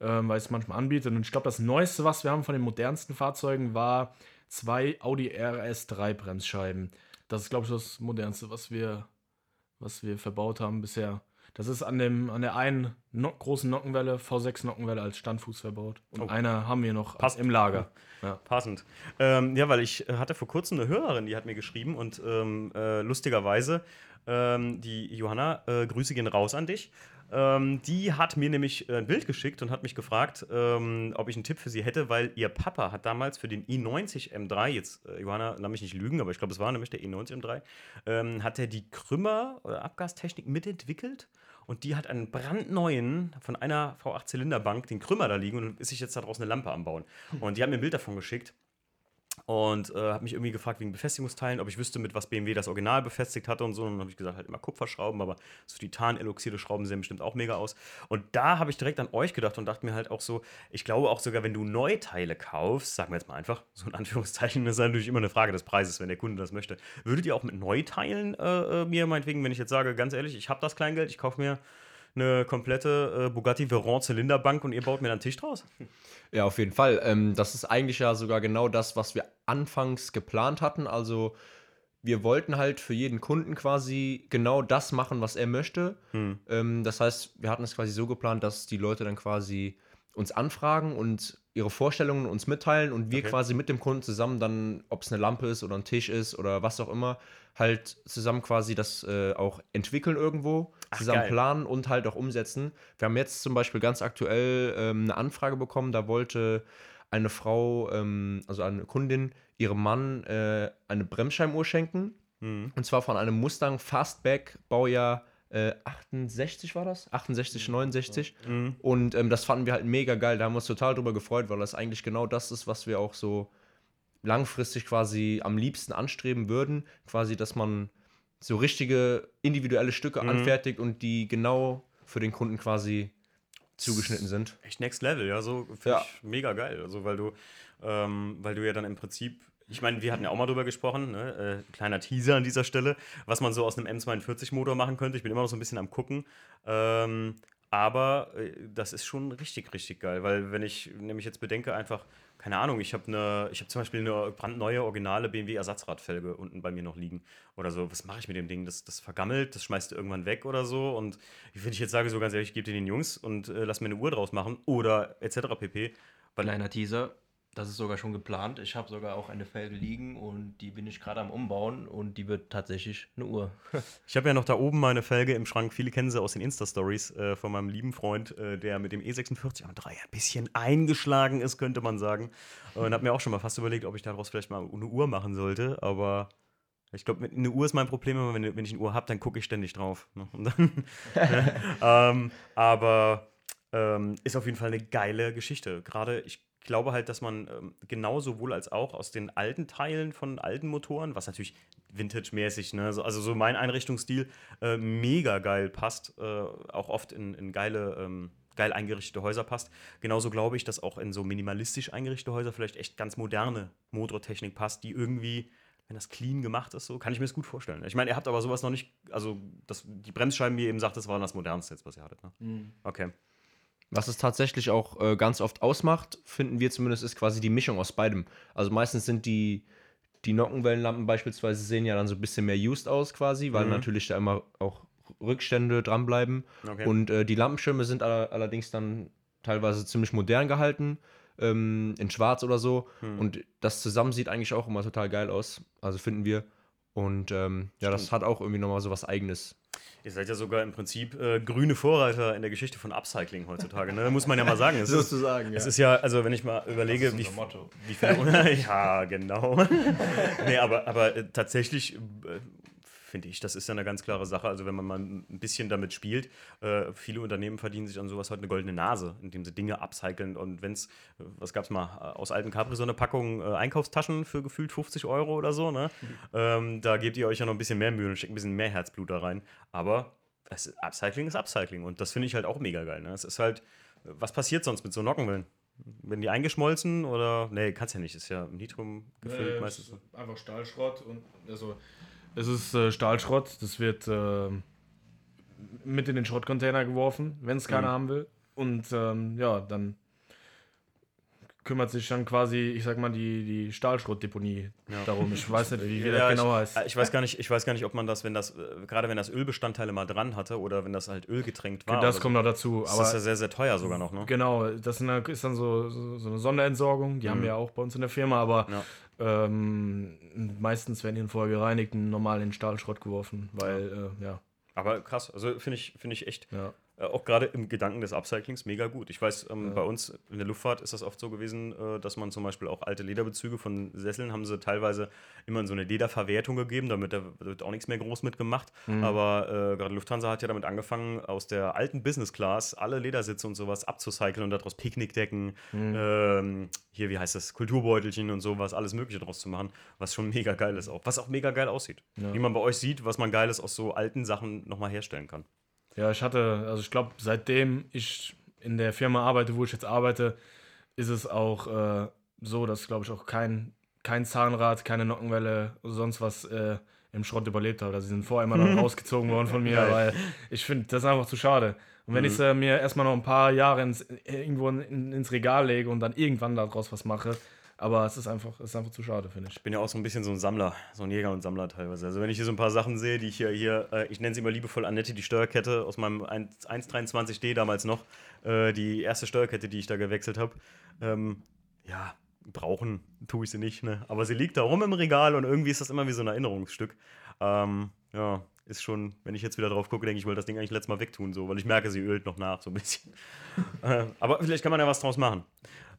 ähm, weil es manchmal anbietet. Und ich glaube, das Neueste, was wir haben von den modernsten Fahrzeugen, war zwei Audi RS3 Bremsscheiben. Das ist, glaube ich, das modernste, was wir, was wir verbaut haben bisher. Das ist an, dem, an der einen no großen Nockenwelle, V6 Nockenwelle als Standfuß verbaut. Und Oh. einer haben wir noch Passt. im Lager. Ja. Passend. Ähm, ja, weil ich äh, hatte vor kurzem eine Hörerin, die hat mir geschrieben und ähm, äh, lustigerweise, ähm, die Johanna, äh, Grüße gehen raus an dich. Ähm, die hat mir nämlich äh, ein Bild geschickt und hat mich gefragt, ähm, ob ich einen Tipp für sie hätte, weil ihr Papa hat damals für den i90 M3, jetzt äh, Johanna, lass mich nicht lügen, aber ich glaube, es war nämlich der i90 M3, ähm, hat er die Krümmer- oder Abgastechnik mitentwickelt und die hat einen brandneuen von einer V8-Zylinderbank den Krümmer da liegen und ist sich jetzt daraus eine Lampe am Bauen. Und die hat mir ein Bild davon geschickt und äh, hat mich irgendwie gefragt wegen Befestigungsteilen, ob ich wüsste, mit was BMW das Original befestigt hatte und so. Und dann habe ich gesagt, halt immer Kupferschrauben, aber so Titan-eloxierte Schrauben sehen bestimmt auch mega aus. Und da habe ich direkt an euch gedacht und dachte mir halt auch so, ich glaube auch sogar, wenn du Neuteile kaufst, sagen wir jetzt mal einfach, so in Anführungszeichen, das ist natürlich immer eine Frage des Preises, wenn der Kunde das möchte. Würdet ihr auch mit Neuteilen äh, äh, mir meinetwegen, wenn ich jetzt sage, ganz ehrlich, ich habe das Kleingeld, ich kaufe mir eine komplette äh, Bugatti Veyron Zylinderbank und ihr baut mir dann einen Tisch draus? *laughs* Ja, auf jeden Fall. Ähm, das ist eigentlich ja sogar genau das, was wir anfangs geplant hatten. Also wir wollten halt für jeden Kunden quasi genau das machen, was er möchte. Hm. Ähm, das heißt, wir hatten es quasi so geplant, dass die Leute dann quasi uns anfragen und ihre Vorstellungen uns mitteilen und wir Okay. quasi mit dem Kunden zusammen dann, ob es eine Lampe ist oder ein Tisch ist oder was auch immer, halt zusammen quasi das äh, auch entwickeln irgendwo, Ach, zusammen geil. planen und halt auch umsetzen. Wir haben jetzt zum Beispiel ganz aktuell ähm, eine Anfrage bekommen, da wollte eine Frau, ähm, also eine Kundin, ihrem Mann äh, eine Bremsscheibenuhr schenken. Hm. Und zwar von einem Mustang Fastback, Baujahr äh, 68 war das? 68, 69. Mhm. Und ähm, das fanden wir halt mega geil. Da haben wir uns total drüber gefreut, weil das eigentlich genau das ist, was wir auch so langfristig quasi am liebsten anstreben würden. Quasi, dass man so richtige individuelle Stücke Mhm. anfertigt und die genau für den Kunden quasi zugeschnitten sind. Echt Next Level, ja, so finde Ja. ich mega geil. Also, weil du, ähm, weil du ja dann im Prinzip, ich meine, wir hatten ja auch mal drüber gesprochen, ne? äh, kleiner Teaser an dieser Stelle, was man so aus einem M42-Motor machen könnte. Ich bin immer noch so ein bisschen am gucken. Ähm, aber äh, das ist schon richtig, richtig geil, weil wenn ich nämlich jetzt bedenke, einfach, keine Ahnung, ich habe eine, ich zum Beispiel eine brandneue, originale BMW-Ersatzradfelge unten bei mir noch liegen oder so. Was mache ich mit dem Ding? Das, das vergammelt, das schmeißt du irgendwann weg oder so. Und wenn ich jetzt sage, so ganz ehrlich, ich gebe den Jungs und äh, lass mir eine Uhr draus machen oder etc. pp. Kleiner Teaser, das ist sogar schon geplant. Ich habe sogar auch eine Felge liegen und die bin ich gerade am Umbauen und die wird tatsächlich eine Uhr. *laughs* ich habe ja noch da oben meine Felge im Schrank. Viele kennen sie aus den Insta-Stories äh, von meinem lieben Freund, äh, der mit dem E46 am 3 ein bisschen eingeschlagen ist, könnte man sagen. Und habe mir auch schon mal fast überlegt, ob ich daraus vielleicht mal eine Uhr machen sollte. Aber ich glaube, eine Uhr ist mein Problem, immer wenn, wenn ich eine Uhr habe, dann gucke ich ständig drauf. Ne? Dann, *laughs* *laughs* ähm, aber ähm, ist auf jeden Fall eine geile Geschichte. Gerade, ich glaube halt, dass man ähm, genau sowohl als auch aus den alten Teilen von alten Motoren, was natürlich Vintage-mäßig, ne, so, also so mein Einrichtungsstil, äh, mega geil passt, äh, auch oft in, in geile, ähm, geil eingerichtete Häuser passt. Genauso glaube ich, dass auch in so minimalistisch eingerichtete Häuser vielleicht echt ganz moderne Motortechnik passt, die irgendwie wenn das clean gemacht ist, so kann ich mir das gut vorstellen. Ich meine, ihr habt aber sowas noch nicht, also das, die Bremsscheiben, wie ihr eben sagt, das waren das modernste jetzt, was ihr hattet. Ne? Okay. Was es tatsächlich auch äh, ganz oft ausmacht, finden wir zumindest, ist quasi die Mischung aus beidem. Also meistens sind die, die Nockenwellenlampen beispielsweise sehen ja dann so ein bisschen mehr used aus quasi, weil Mhm. natürlich da immer auch Rückstände dranbleiben. Okay. Und äh, die Lampenschirme sind aller, allerdings dann teilweise ziemlich modern gehalten, ähm, in schwarz oder so. Hm. Und das zusammen sieht eigentlich auch immer total geil aus. Also finden wir. Und ähm, ja, das hat auch irgendwie nochmal so was Eigenes. Ihr seid ja sogar im Prinzip äh, grüne Vorreiter in der Geschichte von Upcycling heutzutage, ne? Muss man ja mal sagen. Es *laughs* ist, Sozusagen, es ist ja, also wenn ich mal überlege, wie, Motto. wie viele. *laughs* ja, genau. *laughs* nee, aber, aber äh, tatsächlich äh, finde ich, das ist ja eine ganz klare Sache. Also wenn man mal ein bisschen damit spielt, äh, viele Unternehmen verdienen sich an sowas heute eine goldene Nase, indem sie Dinge upcyclen. Und wenn es, was gab es mal, äh, aus alten Capri so eine Packung äh, Einkaufstaschen für gefühlt 50 Euro oder so, ne? Ähm, da gebt ihr euch ja noch ein bisschen mehr Mühe und steckt ein bisschen mehr Herzblut da rein. Aber ist- Upcycling ist Upcycling und das finde ich halt auch mega geil. Ne? Es ist halt, was passiert sonst mit so Nockenwellen? Werden die eingeschmolzen oder? Nee, kannst ja nicht, ist ja im Nitrum gefüllt Nee, meistens. Einfach Stahlschrott und also es ist äh, Stahlschrott, das wird äh, mit in den Schrottcontainer geworfen, wenn es keiner Mhm. haben will. Und ähm, ja, dann kümmert sich dann quasi, ich sag mal, die, die Stahlschrottdeponie Ja. darum. Ich weiß nicht, wie, wie *laughs* Ja, das genau heißt. äh, Ich weiß gar nicht, ich weiß gar nicht, ob man das, wenn das, äh, gerade wenn das Ölbestandteile mal dran hatte oder wenn das halt ölgetränkt war. das kommt noch dazu. so, Aber ist das ja sehr, sehr teuer sogar noch, ne? Genau, das ist dann so, so, so eine Sonderentsorgung, die haben Mhm. wir ja auch bei uns in der Firma, aber Ja. Ähm, meistens werden die dann vorher gereinigt und normal in den Stahlschrott geworfen, weil, äh, ja, Aber krass, also finde ich, finde ich echt, ja. Äh, auch gerade im Gedanken des Upcyclings mega gut. Ich weiß, ähm, Ja. bei uns in der Luftfahrt ist das oft so gewesen, äh, dass man zum Beispiel auch alte Lederbezüge von Sesseln haben sie teilweise immer in so eine Lederverwertung gegeben, damit da wird auch nichts mehr groß mitgemacht. Mhm. Aber äh, gerade Lufthansa hat ja damit angefangen, aus der alten Business Class alle Ledersitze und sowas abzucyceln und daraus Picknickdecken, Mhm. ähm, hier, wie heißt das, Kulturbeutelchen und sowas, alles Mögliche draus zu machen, was schon mega geil ist auch. Was auch mega geil aussieht. Ja. Wie man bei euch sieht, was man Geiles aus so alten Sachen nochmal herstellen kann. Ja, ich hatte, also ich glaube, seitdem ich in der Firma arbeite, wo ich jetzt arbeite, ist es auch äh, so, dass, glaube ich, auch kein, kein Zahnrad, keine Nockenwelle, sonst was äh, im Schrott überlebt hat. Also sie sind vorher immer dann rausgezogen worden von *laughs* mir, Geil. weil ich finde, das ist einfach zu schade. Und wenn ich sie mir erstmal noch ein paar Jahre ins, irgendwo in, ins Regal lege und dann irgendwann daraus was mache, aber es ist einfach, es ist einfach zu schade, finde ich. Ich bin ja auch so ein bisschen so ein Sammler, so ein Jäger und Sammler teilweise. Also wenn ich hier so ein paar Sachen sehe, die ich hier, hier äh, ich nenne sie immer liebevoll Annette, die Steuerkette aus meinem 1 123D damals noch, äh, die erste Steuerkette, die ich da gewechselt habe. Ähm, ja, brauchen tue ich sie nicht, ne? Aber sie liegt da rum im Regal und irgendwie ist das immer wie so ein Erinnerungsstück. Ähm, ja, ist schon, wenn ich jetzt wieder drauf gucke, denke ich, ich wollte das Ding eigentlich letztes Mal wegtun, so, weil ich merke, sie ölt noch nach, so ein bisschen. *laughs* äh, aber vielleicht kann man ja was draus machen.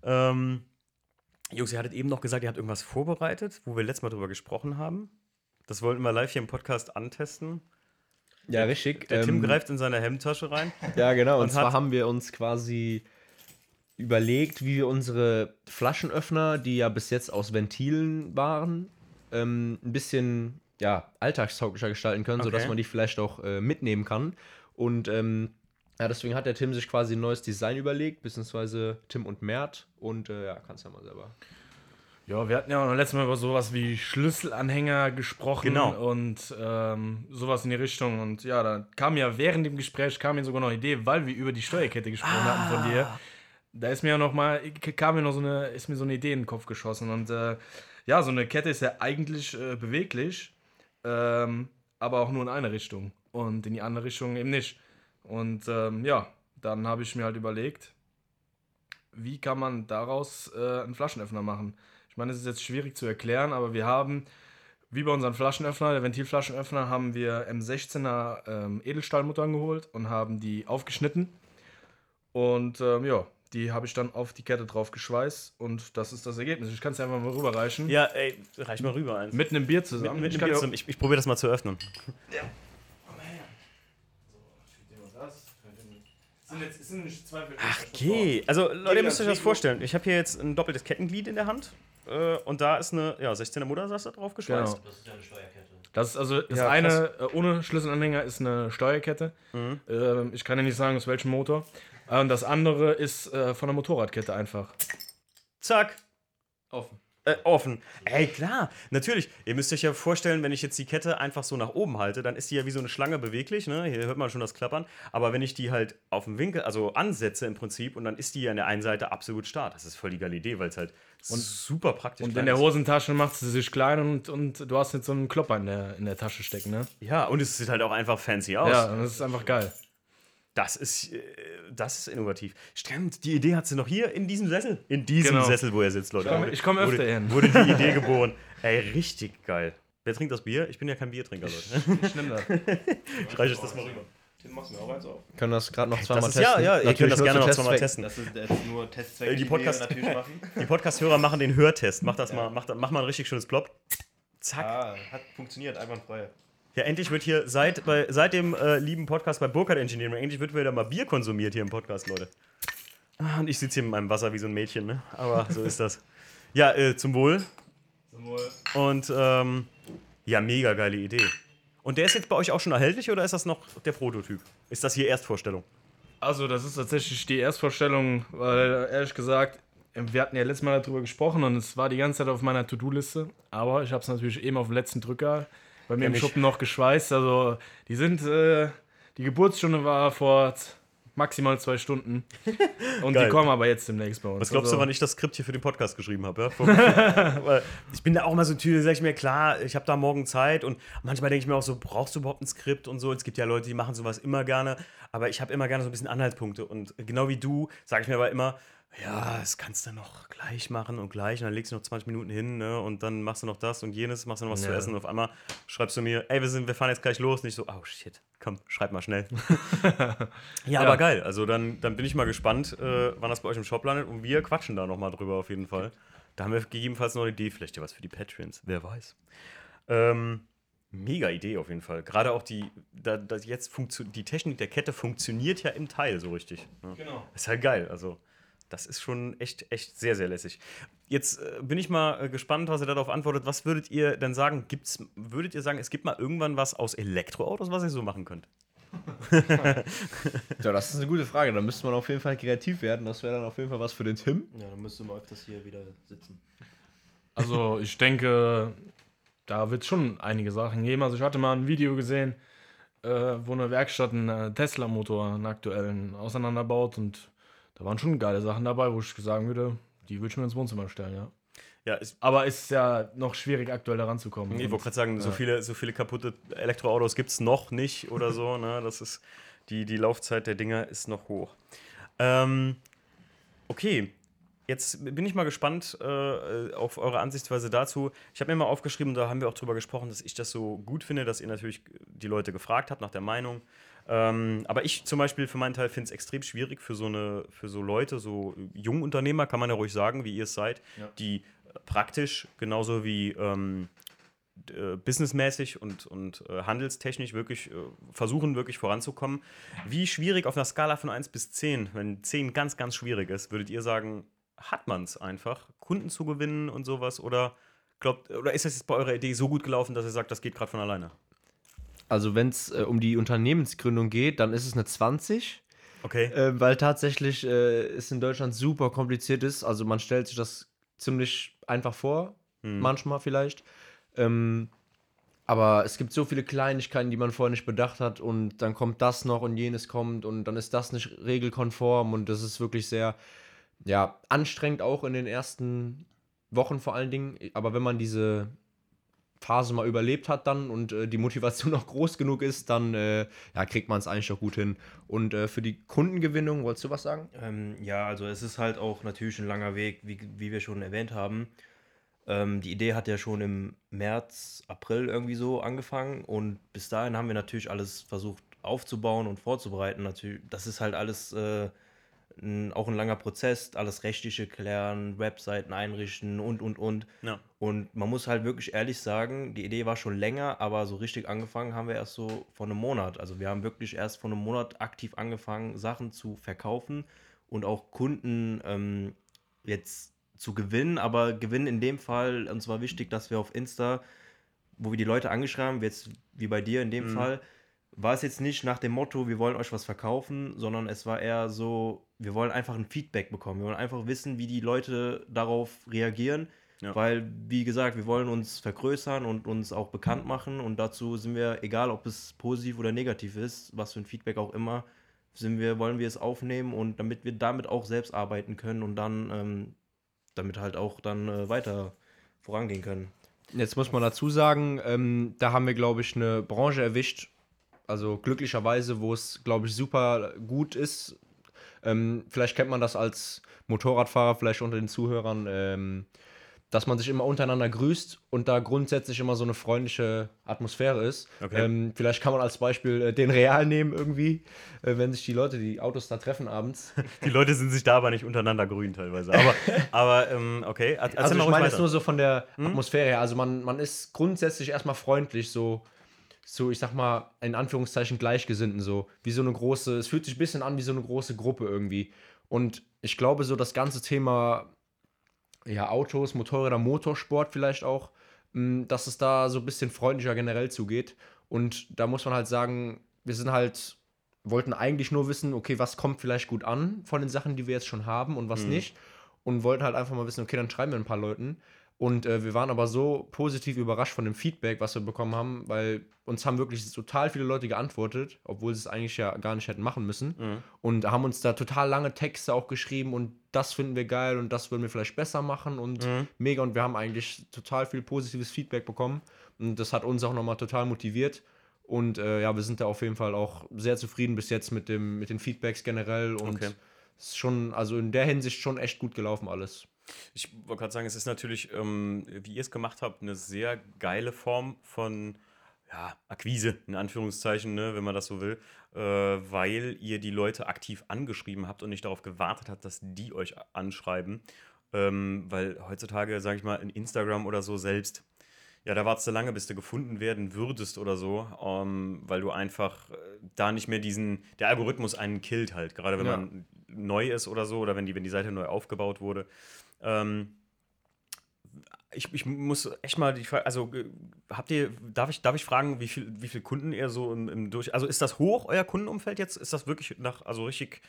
Ähm, Jungs, ihr hattet eben noch gesagt, ihr habt irgendwas vorbereitet, wo wir letztes Mal drüber gesprochen haben. Das wollten wir live hier im Podcast antesten. Ja, richtig. Der Tim ähm, greift in seine Hemdtasche rein. *laughs* Ja, genau. Und, Und zwar haben wir uns quasi überlegt, wie wir unsere Flaschenöffner, die ja bis jetzt aus Ventilen waren, ähm, ein bisschen ja, alltagstauglicher gestalten können, sodass Okay. man die vielleicht auch äh, mitnehmen kann. Und ähm, ja, deswegen hat der Tim sich quasi ein neues Design überlegt, beziehungsweise Tim und Mert. Und äh, ja, kannst ja mal selber. Ja, wir hatten ja auch letztes Mal über sowas wie Schlüsselanhänger gesprochen Genau. und ähm, sowas in die Richtung. Und ja, da kam ja während dem Gespräch kam mir sogar noch eine Idee, weil wir über die Steuerkette gesprochen hatten von dir. Da ist mir ja noch mal, kam mir noch so eine, ist mir so eine Idee in den Kopf geschossen. Und äh, ja, so eine Kette ist ja eigentlich äh, beweglich, ähm, aber auch nur in eine Richtung. Und in die andere Richtung eben nicht. Und ähm, ja, dann habe ich mir halt überlegt, wie kann man daraus äh, einen Flaschenöffner machen? Ich meine, es ist jetzt schwierig zu erklären, aber wir haben, wie bei unseren Flaschenöffner, der Ventilflaschenöffner, haben wir M16er ähm, Edelstahlmuttern geholt und haben die aufgeschnitten. Und ähm, ja, die habe ich dann auf die Kette drauf geschweißt und das ist das Ergebnis. Ich kann es einfach mal rüberreichen. Ja, ey, reich mal rüber eins. Mit einem Bier mit, zusammen. mit ich auch- zusammen. Ich, ich probiere das mal zu öffnen. Ach, geh. Also, Leute, ihr müsst euch das vorstellen. Ich habe hier jetzt ein doppeltes Kettenglied in der Hand. Äh, und da ist eine ja, 16er Muttersasse drauf geschweißt. Genau. Das ist ja eine Steuerkette. Das ist also das Ja, eine äh, ohne Schlüsselanhänger ist eine Steuerkette. Mhm. Ähm, ich kann ja nicht sagen, aus welchem Motor. Und das andere ist äh, von der Motorradkette einfach. Zack. Offen. Äh, offen. Ey, klar, natürlich. Ihr müsst euch ja vorstellen, wenn ich jetzt die Kette einfach so nach oben halte, dann ist die ja wie so eine Schlange beweglich, ne? Hier hört man schon das Klappern. Aber wenn ich die halt auf dem Winkel, also ansetze im Prinzip, und dann ist die ja an der einen Seite absolut starr. Das ist voll die geile Idee, weil es halt super praktisch Und klein in der ist. Hosentasche macht sie sich klein und, und du hast jetzt so einen Klopper in der, in der Tasche stecken, ne? Ja, und es sieht halt auch einfach fancy aus. Ja, und das ist einfach geil. Das ist, äh, das ist innovativ. Stimmt, die Idee hat sie noch hier in diesem Sessel. In diesem Genau. Sessel, wo er sitzt, Leute. Ich komm- Wurde- ich komm öfter wurde, hin. Wurde die Idee *laughs* geboren. Ey, richtig geil. Wer trinkt das Bier? Ich bin ja kein Biertrinker, Leute. *laughs* Ich nehm das. Ich reiche euch das mal rüber. Tim, machst du mir auch eins auf? Können das gerade noch zweimal Das ist, ja, ja, ihr könnt das gerne noch zweimal testen. Das ist jetzt nur Testzwecke, die die, Podcast- wir natürlich machen. *laughs* Die Podcast-Hörer machen den Hörtest. Mach das mal, mach, mach mal ein richtig schönes Plopp. Zack. Ah, hat funktioniert, einwandfrei. Ja, endlich wird hier seit, bei, seit dem äh, lieben Podcast bei Burkhardt Engineering, endlich wird wieder mal Bier konsumiert hier im Podcast, Leute. Ah, Und ich sitze hier mit meinem Wasser wie so ein Mädchen, ne? Aber so ist das. Ja, äh, zum Wohl. Und ähm, ja, mega geile Idee. Und der ist jetzt bei euch auch schon erhältlich oder ist das noch der Prototyp? Ist das hier Erstvorstellung? Also, das ist tatsächlich die Erstvorstellung, weil ehrlich gesagt, wir hatten ja letztes Mal darüber gesprochen und es war die ganze Zeit auf meiner To-Do-Liste. Aber ich habe es natürlich eben auf den letzten Drücker bei mir im. Schuppen noch geschweißt. Also, die sind, äh, die Geburtsstunde war vor maximal zwei Stunden. *laughs* Und Geil. die kommen aber jetzt demnächst bei uns. Was glaubst also, du, wann ich das Skript hier für den Podcast geschrieben habe? Ja? *laughs* *laughs* Ich bin da auch mal so ein Typ, sag ich mir, klar, ich habe da morgen Zeit und manchmal denke ich mir auch so, brauchst du überhaupt ein Skript und so? Es gibt ja Leute, die machen sowas immer gerne, aber ich habe immer gerne so ein bisschen Anhaltspunkte und genau wie du sage ich mir aber immer, ja, das kannst du noch gleich machen und gleich und dann legst du noch 20 Minuten hin ne? und dann machst du noch das und jenes, machst du noch was zu Ja. essen und auf einmal schreibst du mir, ey, wir, sind, wir fahren jetzt gleich los. Nicht so, oh shit, komm, schreib mal schnell. *laughs* ja, aber geil. Also dann, dann bin ich mal gespannt, äh, wann das bei euch im Shop landet und wir quatschen da nochmal drüber auf jeden Fall. Da haben wir gegebenenfalls noch eine Idee, vielleicht ja was für die Patreons, wer weiß. Ähm, mega Idee auf jeden Fall. Gerade auch die, da, da jetzt funktio- die Technik der Kette funktioniert ja im Teil so richtig. Ne? Genau. Ist halt geil. Also, das ist schon echt, echt sehr, sehr lässig. Jetzt äh, bin ich mal äh, gespannt, was ihr darauf antwortet. Was würdet ihr denn sagen? Gibt's, würdet ihr sagen, es gibt mal irgendwann was aus Elektroautos, was ihr so machen könnt? *laughs* Ja, das ist eine gute Frage. Da müsste man auf jeden Fall kreativ werden. Das wäre dann auf jeden Fall was für den Tim. Ja, dann müsste man öfters hier wieder sitzen. Also, ich denke, da wird schon einige Sachen geben. Also, ich hatte mal ein Video gesehen, äh, wo eine Werkstatt einen äh, Tesla-Motor, einen aktuellen, auseinanderbaut und da waren schon geile Sachen dabei, wo ich sagen würde, die würde ich mir ins Wohnzimmer stellen, ja. Ja, ist, Aber ist ja noch schwierig, aktuell da ranzukommen. ich wollte gerade sagen, so, viele, so viele kaputte Elektroautos gibt es noch nicht oder so. *laughs* Ne? Das ist, die, die Laufzeit der Dinger ist noch hoch. Ähm, okay, jetzt bin ich mal gespannt äh, auf eure Ansichtsweise dazu. Ich habe mir mal aufgeschrieben, da haben wir auch drüber gesprochen, dass ich das so gut finde, dass ihr natürlich die Leute gefragt habt nach der Meinung. Ähm, aber ich zum Beispiel für meinen Teil finde es extrem schwierig für so eine, für so Leute, so Jungunternehmer, kann man ja ruhig sagen, wie ihr es seid, Ja. die praktisch genauso wie ähm, äh, businessmäßig und, und äh, handelstechnisch wirklich äh, versuchen, wirklich voranzukommen. Wie schwierig auf einer Skala von 1 bis 10, wenn 10 ganz, ganz schwierig ist, würdet ihr sagen, hat man es einfach, Kunden zu gewinnen und sowas? Oder glaubt, oder ist das jetzt bei eurer Idee so gut gelaufen, dass ihr sagt, das geht gerade von alleine? Also wenn es äh, um die Unternehmensgründung geht, dann ist es eine 20. Okay. Äh, weil tatsächlich äh, es in Deutschland super kompliziert ist. Also man stellt sich das ziemlich einfach vor, Hm. manchmal vielleicht. Ähm, aber es gibt so viele Kleinigkeiten, die man vorher nicht bedacht hat und dann kommt das noch und jenes kommt und dann ist das nicht regelkonform und das ist wirklich sehr, ja, anstrengend auch in den ersten Wochen vor allen Dingen. Aber wenn man diese Phase mal überlebt hat dann und äh, die Motivation *laughs* auch groß genug ist, dann äh, ja, kriegt man es eigentlich auch gut hin. Und äh, für die Kundengewinnung, wolltest du was sagen? Ähm, ja, also es ist halt auch natürlich ein langer Weg, wie, wie wir schon erwähnt haben. Ähm, die Idee hat ja schon im März, April irgendwie so angefangen und bis dahin haben wir natürlich alles versucht aufzubauen und vorzubereiten. Natürlich, das ist halt alles äh, ein, auch ein langer Prozess, alles rechtliche klären, Webseiten einrichten und und und. Ja. Und man muss halt wirklich ehrlich sagen, die Idee war schon länger, aber so richtig angefangen haben wir erst so vor einem Monat. Also wir haben wirklich erst vor einem Monat aktiv angefangen, Sachen zu verkaufen und auch Kunden ähm, jetzt zu gewinnen. Aber gewinnen in dem Fall, uns war wichtig, dass wir auf Insta, wo wir die Leute angeschrieben haben, jetzt wie bei dir in dem Mhm. Fall, war es jetzt nicht nach dem Motto, wir wollen euch was verkaufen, sondern es war eher so, wir wollen einfach ein Feedback bekommen. Wir wollen einfach wissen, wie die Leute darauf reagieren. Ja. Weil, wie gesagt, wir wollen uns vergrößern und uns auch bekannt machen. Und dazu sind wir, egal ob es positiv oder negativ ist, was für ein Feedback auch immer, sind wir, wollen wir es aufnehmen und damit wir damit auch selbst arbeiten können und dann ähm, damit halt auch dann äh, weiter vorangehen können. Jetzt muss man dazu sagen, ähm, da haben wir, glaube ich, eine Branche erwischt, also glücklicherweise, wo es, glaube ich, super gut ist. Ähm, vielleicht kennt man das als Motorradfahrer, vielleicht unter den Zuhörern, ähm, dass man sich immer untereinander grüßt und da grundsätzlich immer so eine freundliche Atmosphäre ist. Okay. Ähm, vielleicht kann man als Beispiel äh, den Real nehmen irgendwie, äh, wenn sich die Leute, die Autos da treffen abends. *laughs* Die Leute sind sich da aber nicht untereinander grün teilweise. Aber, *laughs* aber ähm, okay. Er- Erzähl Also ich meine jetzt nur so von der Atmosphäre her. Also man, man ist grundsätzlich erstmal freundlich, so, so, ich sag mal, in Anführungszeichen Gleichgesinnten, so, wie so eine große, es fühlt sich ein bisschen an wie so eine große Gruppe irgendwie. Und ich glaube, so das ganze Thema, ja, Autos, Motorräder, Motorsport vielleicht auch, mh, dass es da so ein bisschen freundlicher generell zugeht. Und da muss man halt sagen, wir sind halt, wollten eigentlich nur wissen, okay, was kommt vielleicht gut an von den Sachen, die wir jetzt schon haben und was Mhm. nicht. Und wollten halt einfach mal wissen, okay, dann schreiben wir ein paar Leuten. Und äh, wir waren aber so positiv überrascht von dem Feedback, was wir bekommen haben, weil uns haben wirklich total viele Leute geantwortet, obwohl sie es eigentlich ja gar nicht hätten machen müssen. Mhm. Und haben uns da total lange Texte auch geschrieben und das finden wir geil und das würden wir vielleicht besser machen und Mhm. mega. Und wir haben eigentlich total viel positives Feedback bekommen. Und das hat uns auch nochmal total motiviert. Und äh, ja, wir sind da auf jeden Fall auch sehr zufrieden bis jetzt mit, dem, mit den Feedbacks generell. Und Okay. es ist schon, also in der Hinsicht schon echt gut gelaufen alles. Ich wollte gerade sagen, es ist natürlich, ähm, wie ihr es gemacht habt, eine sehr geile Form von ja, Akquise, in Anführungszeichen, ne, wenn man das so will, äh, weil ihr die Leute aktiv angeschrieben habt und nicht darauf gewartet habt, dass die euch anschreiben. Ähm, weil heutzutage, sage ich mal, in Instagram oder so selbst, ja, da wartest du lange, bis du gefunden werden würdest oder so, ähm, weil du einfach äh, da nicht mehr diesen, der Algorithmus einen killt halt, gerade wenn Ja. man neu ist oder so oder wenn die, wenn die Seite neu aufgebaut wurde. Ähm, ich, ich muss echt mal die Frage, also äh, habt ihr, darf ich, darf ich fragen, wie viel, wie viel Kunden ihr so im, im Durch, also ist das hoch, euer Kundenumfeld jetzt? Ist das wirklich nach, also richtig,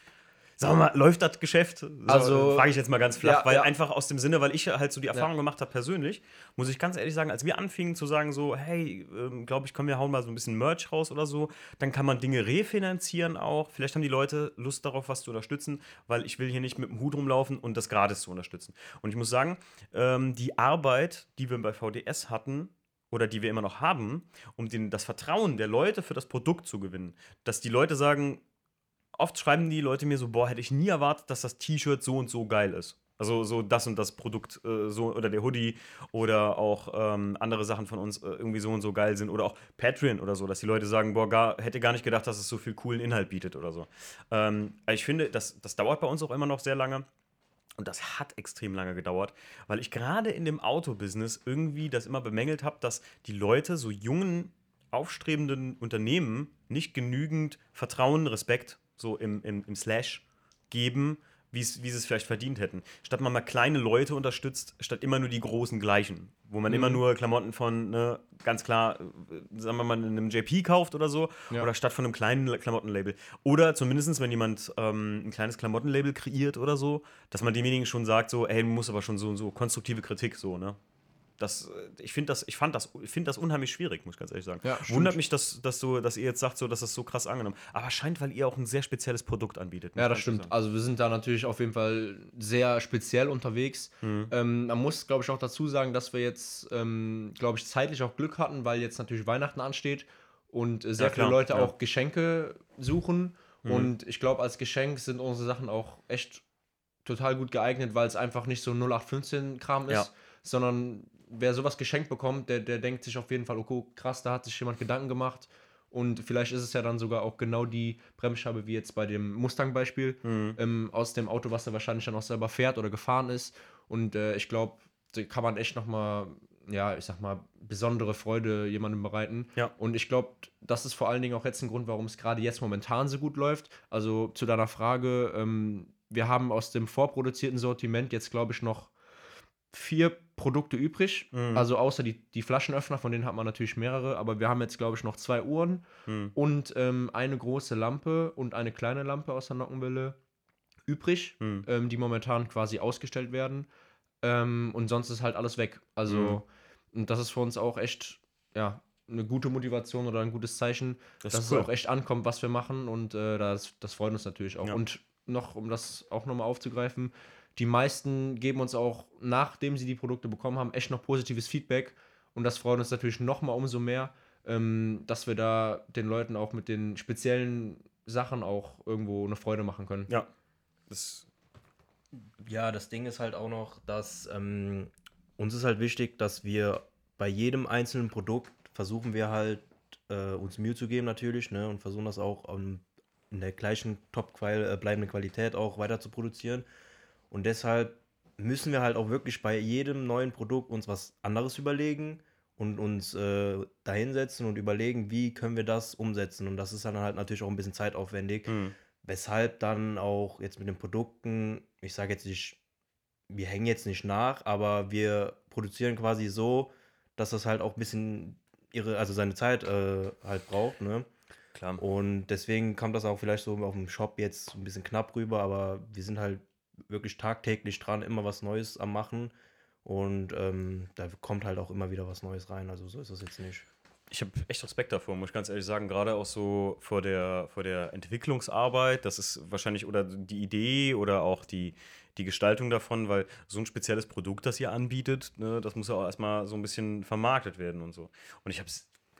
wir mal, läuft das Geschäft? So, Also- frage ich jetzt mal ganz flach, Ja, weil ja. einfach aus dem Sinne, weil ich halt so die Erfahrung gemacht habe persönlich, muss ich ganz ehrlich sagen, als wir anfingen zu sagen so, hey, ähm, glaube ich, komm, wir hauen mal so ein bisschen Merch raus oder so, dann kann man Dinge refinanzieren auch. Vielleicht haben die Leute Lust darauf, was zu unterstützen, weil ich will hier nicht mit dem Hut rumlaufen und das gratis zu unterstützen. Und ich muss sagen, ähm, die Arbeit, die wir bei VDS hatten, oder die wir immer noch haben, um den, das Vertrauen der Leute für das Produkt zu gewinnen, dass die Leute sagen, oft schreiben die Leute mir so, boah, hätte ich nie erwartet, dass das T-Shirt so und so geil ist. Also so das und das Produkt äh, so oder der Hoodie oder auch ähm, andere Sachen von uns äh, irgendwie so und so geil sind oder auch Patreon oder so, dass die Leute sagen, boah, gar, hätte gar nicht gedacht, dass es so viel coolen Inhalt bietet oder so. Ähm, ich finde, das, das dauert bei uns auch immer noch sehr lange. Und das hat extrem lange gedauert, weil ich gerade in dem Autobusiness irgendwie das immer bemängelt habe, dass die Leute so jungen, aufstrebenden Unternehmen nicht genügend Vertrauen, Respekt, so im, im, im Slash geben, wie sie es vielleicht verdient hätten. Statt man mal kleine Leute unterstützt, statt immer nur die großen gleichen. Wo man Mhm. immer nur Klamotten von, ne, ganz klar, äh, sagen wir mal, einem JP kauft oder so. Ja. Oder statt von einem kleinen Klamottenlabel. Oder zumindest, wenn jemand ähm, ein kleines Klamottenlabel kreiert oder so, dass man demjenigen schon sagt, so, ey, du musst aber schon so und so, konstruktive Kritik, so, ne? Das, äh, ich finde das, ich fand das, finde das unheimlich schwierig, muss ich ganz ehrlich sagen. Ja. Wundert mich, dass, dass, du, dass ihr jetzt sagt, so, dass das so krass angenommen. Aber scheint, weil ihr auch ein sehr spezielles Produkt anbietet. Ja, das stimmt. sagen. Also wir sind da natürlich auf jeden Fall sehr speziell unterwegs. Mhm. Ähm, man muss, glaube ich, auch dazu sagen, dass wir jetzt, ähm, glaube ich, zeitlich auch Glück hatten, weil jetzt natürlich Weihnachten ansteht und äh, sehr Ja, viele Leute ja. auch Geschenke suchen. Mhm. Und ich glaube, als Geschenk sind unsere Sachen auch echt total gut geeignet, weil es einfach nicht so 0815-Kram ist, sondern wer sowas geschenkt bekommt, der, der denkt sich auf jeden Fall, okay, krass, da hat sich jemand Gedanken gemacht. Und vielleicht ist es ja dann sogar auch genau die Bremsscheibe wie jetzt bei dem Mustang-Beispiel Mhm. ähm, aus dem Auto, was er wahrscheinlich dann auch selber fährt oder gefahren ist. Und äh, ich glaube, da kann man echt nochmal, ja, ich sag mal, besondere Freude jemandem bereiten. Ja. Und ich glaube, das ist vor allen Dingen auch jetzt ein Grund, warum es gerade jetzt momentan so gut läuft. Also zu deiner Frage, ähm, wir haben aus dem vorproduzierten Sortiment jetzt, glaube ich, noch vier Produkte übrig. Mhm. Also außer die, die Flaschenöffner, von denen hat man natürlich mehrere, aber wir haben jetzt, glaube ich, noch zwei Uhren Mhm. und ähm, eine große Lampe und eine kleine Lampe aus der Nockenwelle übrig, Mhm. ähm, die momentan quasi ausgestellt werden. Ähm, und sonst ist halt alles weg. Also, und das ist für uns auch echt, ja, eine gute Motivation oder ein gutes Zeichen, Das dass cool. es auch echt ankommt, was wir machen. Und äh, das, das freut uns natürlich auch. Ja. Und noch, um das auch nochmal aufzugreifen, die meisten geben uns auch, nachdem sie die Produkte bekommen haben, echt noch positives Feedback. Und das freut uns natürlich nochmal umso mehr, ähm, dass wir da den Leuten auch mit den speziellen Sachen auch irgendwo eine Freude machen können. Ja. Das, Ja, das Ding ist halt auch noch, dass ähm, uns ist halt wichtig, dass wir bei jedem einzelnen Produkt versuchen wir halt äh, uns Mühe zu geben natürlich, ne, und versuchen das auch ähm, in der gleichen top äh, bleibenden Qualität auch weiter zu produzieren. Und deshalb müssen wir halt auch wirklich bei jedem neuen Produkt uns was anderes überlegen und uns äh, dahinsetzen und überlegen, wie können wir das umsetzen. Und das ist dann halt natürlich auch ein bisschen zeitaufwendig. Mhm. Weshalb dann auch jetzt mit den Produkten, ich sage jetzt nicht, wir hängen jetzt nicht nach, aber wir produzieren quasi so, dass das halt auch ein bisschen ihre, also seine Zeit äh, halt braucht, ne? Klar. Und deswegen kommt das auch vielleicht so auf dem Shop jetzt ein bisschen knapp rüber, aber wir sind halt wirklich tagtäglich dran, immer was Neues am Machen. Und ähm, da kommt halt auch immer wieder was Neues rein. Also so ist das jetzt nicht. Ich habe echt Respekt davor, muss ich ganz ehrlich sagen. Gerade auch so vor der, vor der Entwicklungsarbeit. Das ist wahrscheinlich oder die Idee oder auch die, die Gestaltung davon, weil so ein spezielles Produkt, das ihr anbietet, ne, das muss ja auch erstmal so ein bisschen vermarktet werden und so. Und ich habe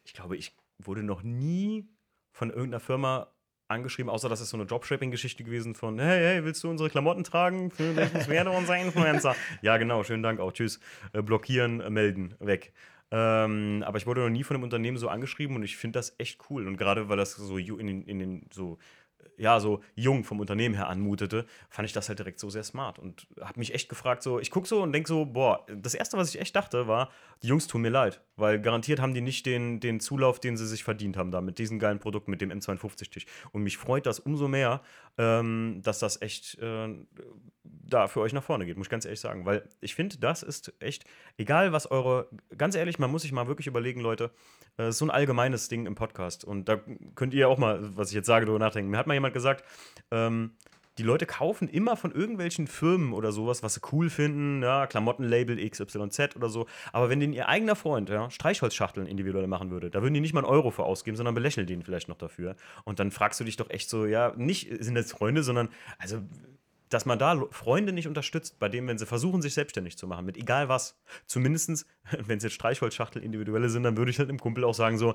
ich glaube, ich wurde noch nie von irgendeiner Firma angeschrieben, außer dass es so eine Dropshipping-Geschichte gewesen von, hey, hey, willst du unsere Klamotten tragen? Vielleicht *laughs* werde unser Influencer. ja, genau, schönen Dank auch. Tschüss. Äh, blockieren, äh, melden, weg. Ähm, aber ich wurde noch nie von einem Unternehmen so angeschrieben und ich finde das echt cool. Und gerade weil das so in den, in den so ja, so jung vom Unternehmen her anmutete, fand ich das halt direkt so sehr smart und habe mich echt gefragt, so, ich gucke so und denke so, boah, das Erste, was ich echt dachte, war, die Jungs tun mir leid, weil garantiert haben die nicht den, den Zulauf, den sie sich verdient haben da mit diesem geilen Produkt, mit dem M52-Tisch. Und mich freut das umso mehr, ähm, dass das echt äh, da für euch nach vorne geht, muss ich ganz ehrlich sagen, weil ich finde, das ist echt, egal was eure, ganz ehrlich, man muss sich mal wirklich überlegen, Leute, äh, so ein allgemeines Ding im Podcast und da könnt ihr auch mal, was ich jetzt sage, darüber nachdenken. Mir hat mal jemand gesagt, ähm, die Leute kaufen immer von irgendwelchen Firmen oder sowas, was sie cool finden, ja, Klamottenlabel XYZ oder so. Aber wenn den ihr eigener Freund, ja, Streichholzschachteln individuell machen würde, da würden die nicht mal einen Euro für ausgeben, sondern belächeln den vielleicht noch dafür. Und dann fragst du dich doch echt so, ja, nicht sind das Freunde, sondern, also, dass man da Freunde nicht unterstützt, bei dem, wenn sie versuchen, sich selbstständig zu machen, mit egal was. Zumindestens, *laughs* wenn es jetzt Streichholzschachtel individuelle sind, dann würde ich halt dem Kumpel auch sagen, so,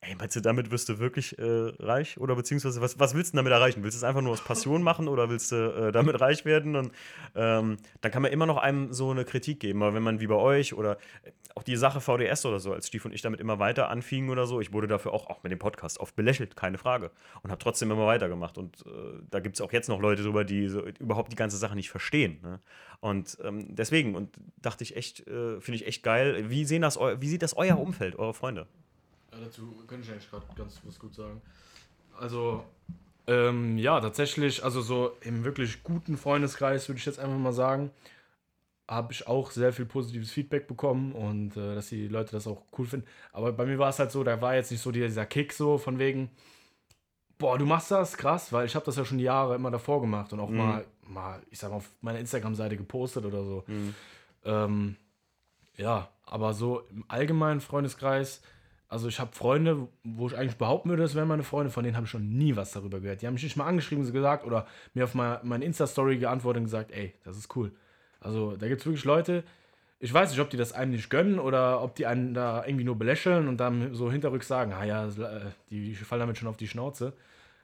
ey, meinst du, damit wirst du wirklich äh, reich? Oder beziehungsweise, was, was willst du damit erreichen? Willst du es einfach nur aus Passion machen oder willst du äh, damit reich werden? Und ähm, dann kann man immer noch einem so eine Kritik geben. Aber wenn man wie bei euch oder äh, auch die Sache VDS oder so, als Stief und ich damit immer weiter anfingen oder so, ich wurde dafür auch, auch mit dem Podcast oft belächelt, keine Frage. Und habe trotzdem immer weitergemacht. Und äh, da gibt es auch jetzt noch Leute drüber, die so überhaupt die ganze Sache nicht verstehen. Ne? Und ähm, deswegen, und dachte ich echt, äh, finde ich echt geil. Wie, sehen das wie sieht das euer Umfeld, eure Freunde? Dazu könnte ich eigentlich gerade ganz was gut sagen. Also, Ähm, ja, tatsächlich, also so im wirklich guten Freundeskreis, würde ich jetzt einfach mal sagen, habe ich auch sehr viel positives Feedback bekommen und äh, dass die Leute das auch cool finden. Aber bei mir war es halt so, da war jetzt nicht so dieser Kick so von wegen, boah, du machst das, krass, weil ich habe das ja schon Jahre immer davor gemacht und auch Mhm. mal, mal, ich sag mal, auf meiner Instagram-Seite gepostet oder so. Mhm. Ähm, ja, aber so im allgemeinen Freundeskreis, also ich habe Freunde, wo ich eigentlich behaupten würde, das wären meine Freunde, von denen habe ich schon nie was darüber gehört. Die haben mich nicht mal angeschrieben, so gesagt oder mir auf meine, meine Insta-Story geantwortet und gesagt, ey, das ist cool. Also da gibt es wirklich Leute, ich weiß nicht, ob die das einem nicht gönnen oder ob die einen da irgendwie nur belächeln und dann so hinterrücks sagen, ah ja, äh, die, fallen damit schon auf die Schnauze.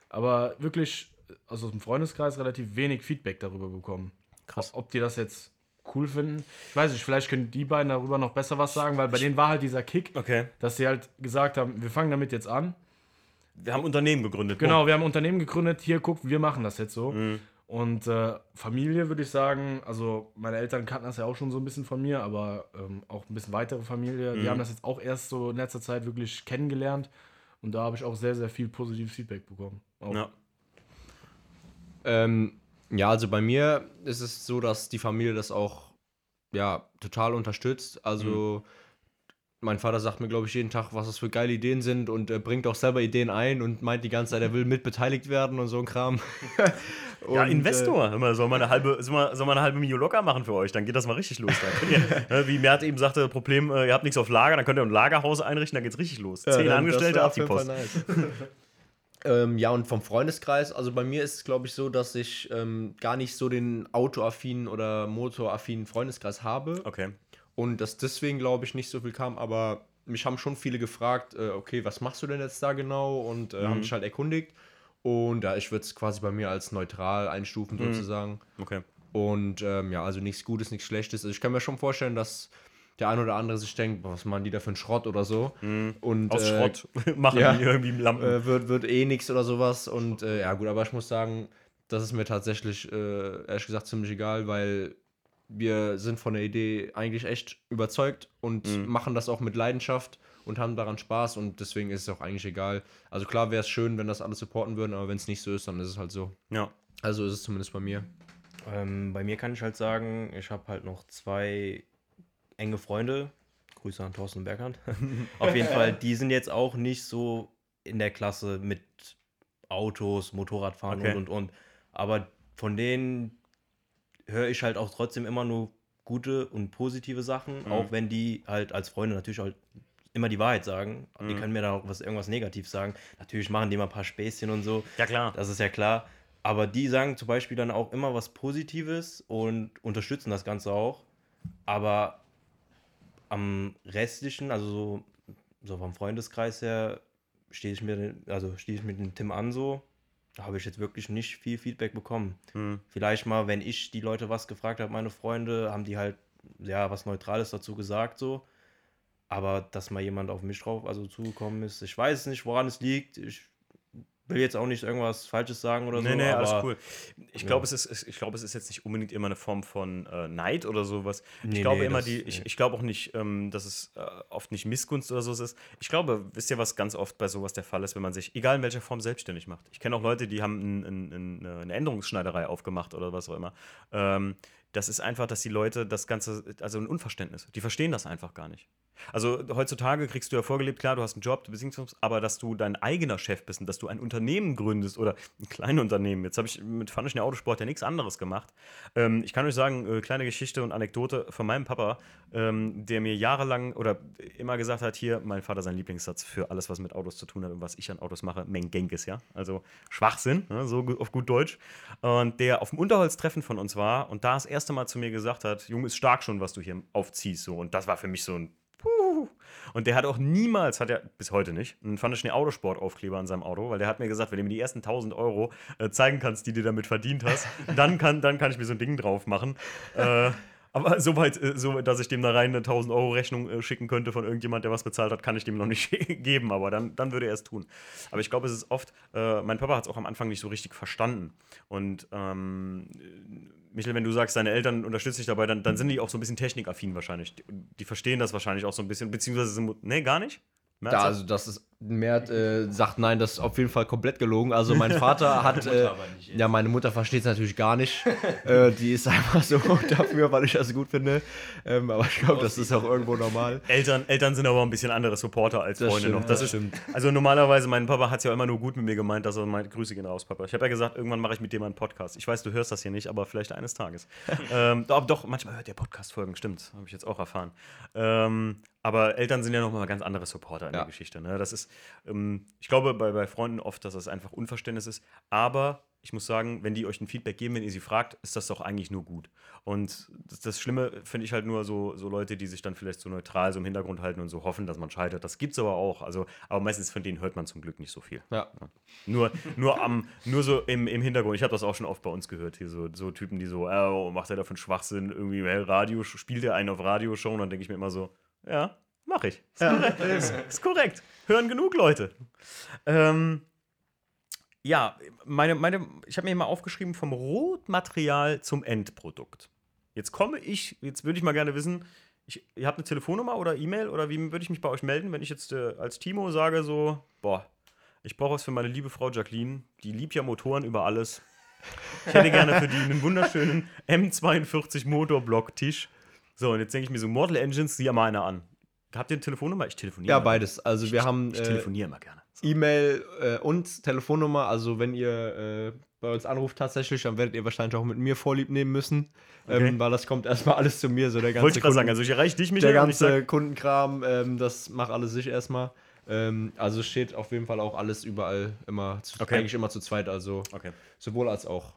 Aber wirklich, also aus dem Freundeskreis relativ wenig Feedback darüber bekommen. Krass. Ob die das jetzt cool finden. Ich weiß nicht, vielleicht können die beiden darüber noch besser was sagen, weil bei denen war halt dieser Kick, Okay. dass sie halt gesagt haben, wir fangen damit jetzt an. Wir haben Unternehmen gegründet. Genau, wir haben ein Unternehmen gegründet, hier guck, wir machen das jetzt so. Mhm. Und äh, Familie würde ich sagen, also meine Eltern kannten das ja auch schon so ein bisschen von mir, aber ähm, auch ein bisschen weitere Familie, die Mhm. haben das jetzt auch erst so in letzter Zeit wirklich kennengelernt. Und da habe ich auch sehr, sehr viel positives Feedback bekommen. Auch. Ja. Ähm, ja, also bei mir ist es so, dass die Familie das auch ja, total unterstützt. Also mein Vater sagt mir, glaube ich, jeden Tag, was das für geile Ideen sind und äh, bringt auch selber Ideen ein und meint die ganze Zeit, er will mitbeteiligt werden und so ein Kram. *laughs* Ja, Und, äh, Investor. Mal, soll man eine halbe, soll man, soll man eine halbe Million locker machen für euch? Dann geht das mal richtig los. Ihr, *laughs* ne, wie Mert eben sagte, Problem, äh, ihr habt nichts auf Lager, dann könnt ihr ein Lagerhaus einrichten, dann geht's richtig los. Ja, Zehn Angestellte, ab die auf jeden Post. Nice. *laughs* ähm, ja, und vom Freundeskreis, also bei mir ist es, glaube ich, so, dass ich ähm, gar nicht so den autoaffinen oder motoraffinen Freundeskreis habe. Okay. Und dass deswegen, glaube ich, nicht so viel kam, aber mich haben schon viele gefragt, äh, okay, was machst du denn jetzt da genau? Und äh, haben Mhm. sich halt erkundigt. Und ja, ich würde es quasi bei mir als neutral einstufen, Mhm. sozusagen. Okay. Und ähm, ja, also nichts Gutes, nichts Schlechtes. Also ich kann mir schon vorstellen, dass der ein oder andere sich denkt, boah, was machen die da für einen Schrott oder so. Und, Mhm. Aus äh, Schrott *laughs* machen ja. die irgendwie Lampen. äh, wird, wird eh nichts oder sowas. Und äh, ja, gut, aber ich muss sagen, das ist mir tatsächlich, äh, ehrlich gesagt, ziemlich egal, weil wir sind von der Idee eigentlich echt überzeugt und Mhm. machen das auch mit Leidenschaft und haben daran Spaß und deswegen ist es auch eigentlich egal. Also klar wäre es schön, wenn das alle supporten würden, aber wenn es nicht so ist, dann ist es halt so. ja. Also ist es zumindest bei mir. Ähm, bei mir kann ich halt sagen, ich habe halt noch zwei enge Freunde. Grüße an Thorsten und Berghand. *laughs* Auf jeden Fall, die sind jetzt auch nicht so in der Klasse mit Autos, Motorradfahren Okay. und und und. Aber von denen höre ich halt auch trotzdem immer nur gute und positive Sachen, Mhm. auch wenn die halt als Freunde natürlich halt immer die Wahrheit sagen. Die Mhm. können mir da auch was, irgendwas Negatives sagen. Natürlich machen die mal ein paar Späßchen und so. Ja, klar. Das ist ja klar. Aber die sagen zum Beispiel dann auch immer was Positives und unterstützen das Ganze auch. Aber am restlichen, also so, so vom Freundeskreis her, stehe ich mir, also stehe ich mit dem Tim an so, da habe ich jetzt wirklich nicht viel Feedback bekommen. Hm. Vielleicht mal, wenn ich die Leute was gefragt habe, meine Freunde, haben die halt ja was Neutrales dazu gesagt so. Aber dass mal jemand auf mich drauf also zugekommen ist, ich weiß nicht, woran es liegt. Ich will jetzt auch nicht irgendwas Falsches sagen oder Nee, so. nee, aber alles cool. Ich glaube, ja. es, ist, ich glaube, es ist jetzt nicht unbedingt immer eine Form von äh, Neid oder sowas. ich Nee, glaube nee, immer, das- die, ich, nee. ich glaube auch nicht, ähm, dass es äh, oft nicht Missgunst oder so ist. Ich glaube, wisst ihr, was ganz oft bei sowas der Fall ist, wenn man sich, egal in welcher Form, selbstständig macht. Ich kenne auch Leute, die haben ein, ein, ein, eine Änderungsschneiderei aufgemacht oder was auch immer. Ähm, das ist einfach, dass die Leute das Ganze, also ein Unverständnis, die verstehen das einfach gar nicht. Also heutzutage kriegst du ja vorgelebt, klar, du hast einen Job, du bist aber dass du dein eigener Chef bist und dass du ein Unternehmen gründest oder ein kleines Unternehmen. Jetzt habe ich mit Fanischen Autosport ja nichts anderes gemacht. Ähm, ich kann euch sagen, äh, kleine Geschichte und Anekdote von meinem Papa, ähm, der mir jahrelang oder immer gesagt hat, hier, mein Vater sein Lieblingssatz für alles, was mit Autos zu tun hat und was ich an Autos mache, Mengenkes, ja. Also Schwachsinn, ne, so auf gut Deutsch. Und der auf dem Unterholztreffen von uns war und da das erste Mal zu mir gesagt hat, Junge, ist stark schon, was du hier aufziehst. So. Und das war für mich so ein Puh. Und der hat auch niemals, hat er bis heute nicht, einen Fandeschnee Autosport-Aufkleber an seinem Auto, weil der hat mir gesagt, wenn du mir die ersten 1000 Euro äh, zeigen kannst, die du damit verdient hast, *laughs* dann kann, dann kann ich mir so ein Ding drauf machen. Äh, aber soweit, äh, so, dass ich dem da rein eine 1000 Euro Rechnung äh, schicken könnte von irgendjemand, der was bezahlt hat, kann ich dem noch nicht *laughs* geben, aber dann, dann würde er es tun. Aber ich glaube, es ist oft, äh, mein Papa hat es auch am Anfang nicht so richtig verstanden. Und ähm, Michael, wenn du sagst, deine Eltern unterstützen dich dabei, dann, dann sind die auch so ein bisschen technikaffin wahrscheinlich. Die, die verstehen das wahrscheinlich auch so ein bisschen, beziehungsweise sind, nee, gar nicht? Da, du? also das ist Mert äh, sagt nein, das ist auf jeden Fall komplett gelogen. Also mein Vater *laughs* hat, äh, ja meine Mutter versteht es natürlich gar nicht. *laughs* äh, die ist einfach so *laughs* dafür, weil ich das gut finde. Ähm, aber ich glaube, das ist auch irgendwo normal. Eltern, Eltern sind aber ein bisschen andere Supporter als Das Freunde stimmt, noch. Das das ist, also normalerweise, mein Papa hat es ja immer nur gut mit mir gemeint, dass er meint, Grüße gehen raus, Papa. Ich habe ja gesagt, irgendwann mache ich mit dem einen Podcast. Ich weiß, du hörst das hier nicht, aber vielleicht eines Tages. ähm, doch, doch, manchmal hört der Podcast-Folgen, stimmt, habe ich jetzt auch erfahren. Ähm, aber Eltern sind ja nochmal ganz andere Supporter in Ja. der Geschichte. Ne? Das ist, ähm, ich glaube bei, bei Freunden oft, dass das einfach Unverständnis ist. Aber ich muss sagen, wenn die euch ein Feedback geben, wenn ihr sie fragt, ist das doch eigentlich nur gut. Und das, das Schlimme finde ich halt nur so, so Leute, die sich dann vielleicht so neutral so im Hintergrund halten und so hoffen, dass man scheitert. Das gibt's aber auch. Also, aber meistens von denen hört man zum Glück nicht so viel. Ja. Nur, nur, am, nur so im, im Hintergrund. Ich habe das auch schon oft bei uns gehört. Hier so, so Typen, die so, oh, macht er da für einen Schwachsinn? Irgendwie, hey, Radio, spielt er einen auf Radioshow? Und dann denke ich mir immer so, ja, mach ich. Ist, korrekt. ist, ist korrekt. Hören genug Leute. Ähm, ja, meine, meine, ich habe mir hier mal aufgeschrieben, vom Rohmaterial zum Endprodukt. Jetzt komme ich, jetzt würde ich mal gerne wissen, ich, ihr habt eine Telefonnummer oder E-Mail oder wie würde ich mich bei euch melden, wenn ich jetzt äh, als Timo sage so, boah, ich brauche was für meine liebe Frau Jacqueline, die liebt ja Motoren über alles. Ich hätte gerne für die einen wunderschönen M42 Motorblock-Tisch. So, und jetzt denke ich mir so, Mortal Engines, sieh ja mal einer an. Habt ihr eine Telefonnummer? Ich telefoniere. Ja, beides. Also wir haben Ich äh, telefoniere immer gerne. So. E-Mail äh, und Telefonnummer. Also wenn ihr äh, bei uns anruft tatsächlich, dann werdet ihr wahrscheinlich auch mit mir Vorlieb nehmen müssen. Okay. Ähm, weil das kommt erstmal alles zu mir. So der ganze Wollte ich gerade sagen, also ich erreiche dich, der Michael, ich ganze sag, Kundenkram, ähm, das macht alles sich erstmal. Ähm, also steht auf jeden Fall auch alles überall immer, zu, Okay. eigentlich immer zu zweit, also okay. sowohl als auch.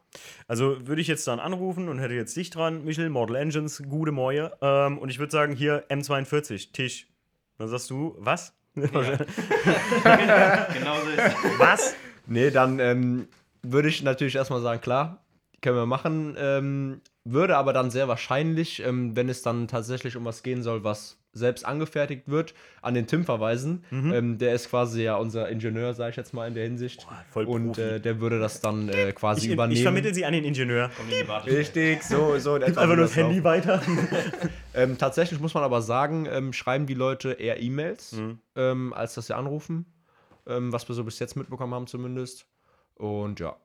Also würde ich jetzt dann anrufen und hätte jetzt dich dran, Michel, Mortal Engines, gute Moje. Ähm, und ich würde sagen, hier M42, Tisch. Dann sagst du, was? *laughs* genau so ist es. was? Nee, dann ähm, würde ich natürlich erstmal sagen, klar, können wir machen. Ähm, würde aber dann sehr wahrscheinlich, ähm, wenn es dann tatsächlich um was gehen soll, was selbst angefertigt wird, an den Tim verweisen. Ähm, der ist quasi ja unser Ingenieur, sage ich jetzt mal in der Hinsicht. voll Und äh, der würde das dann äh, quasi Ich, übernehmen. ich vermittle sie an den Ingenieur. Richtig, so, so. Gib einfach nur das. Handy weiter. *laughs* Ähm, tatsächlich muss man aber sagen, ähm, schreiben die Leute eher E-Mails, Mhm. ähm, als dass sie anrufen. Ähm, was wir so bis jetzt mitbekommen haben, zumindest. Und ja.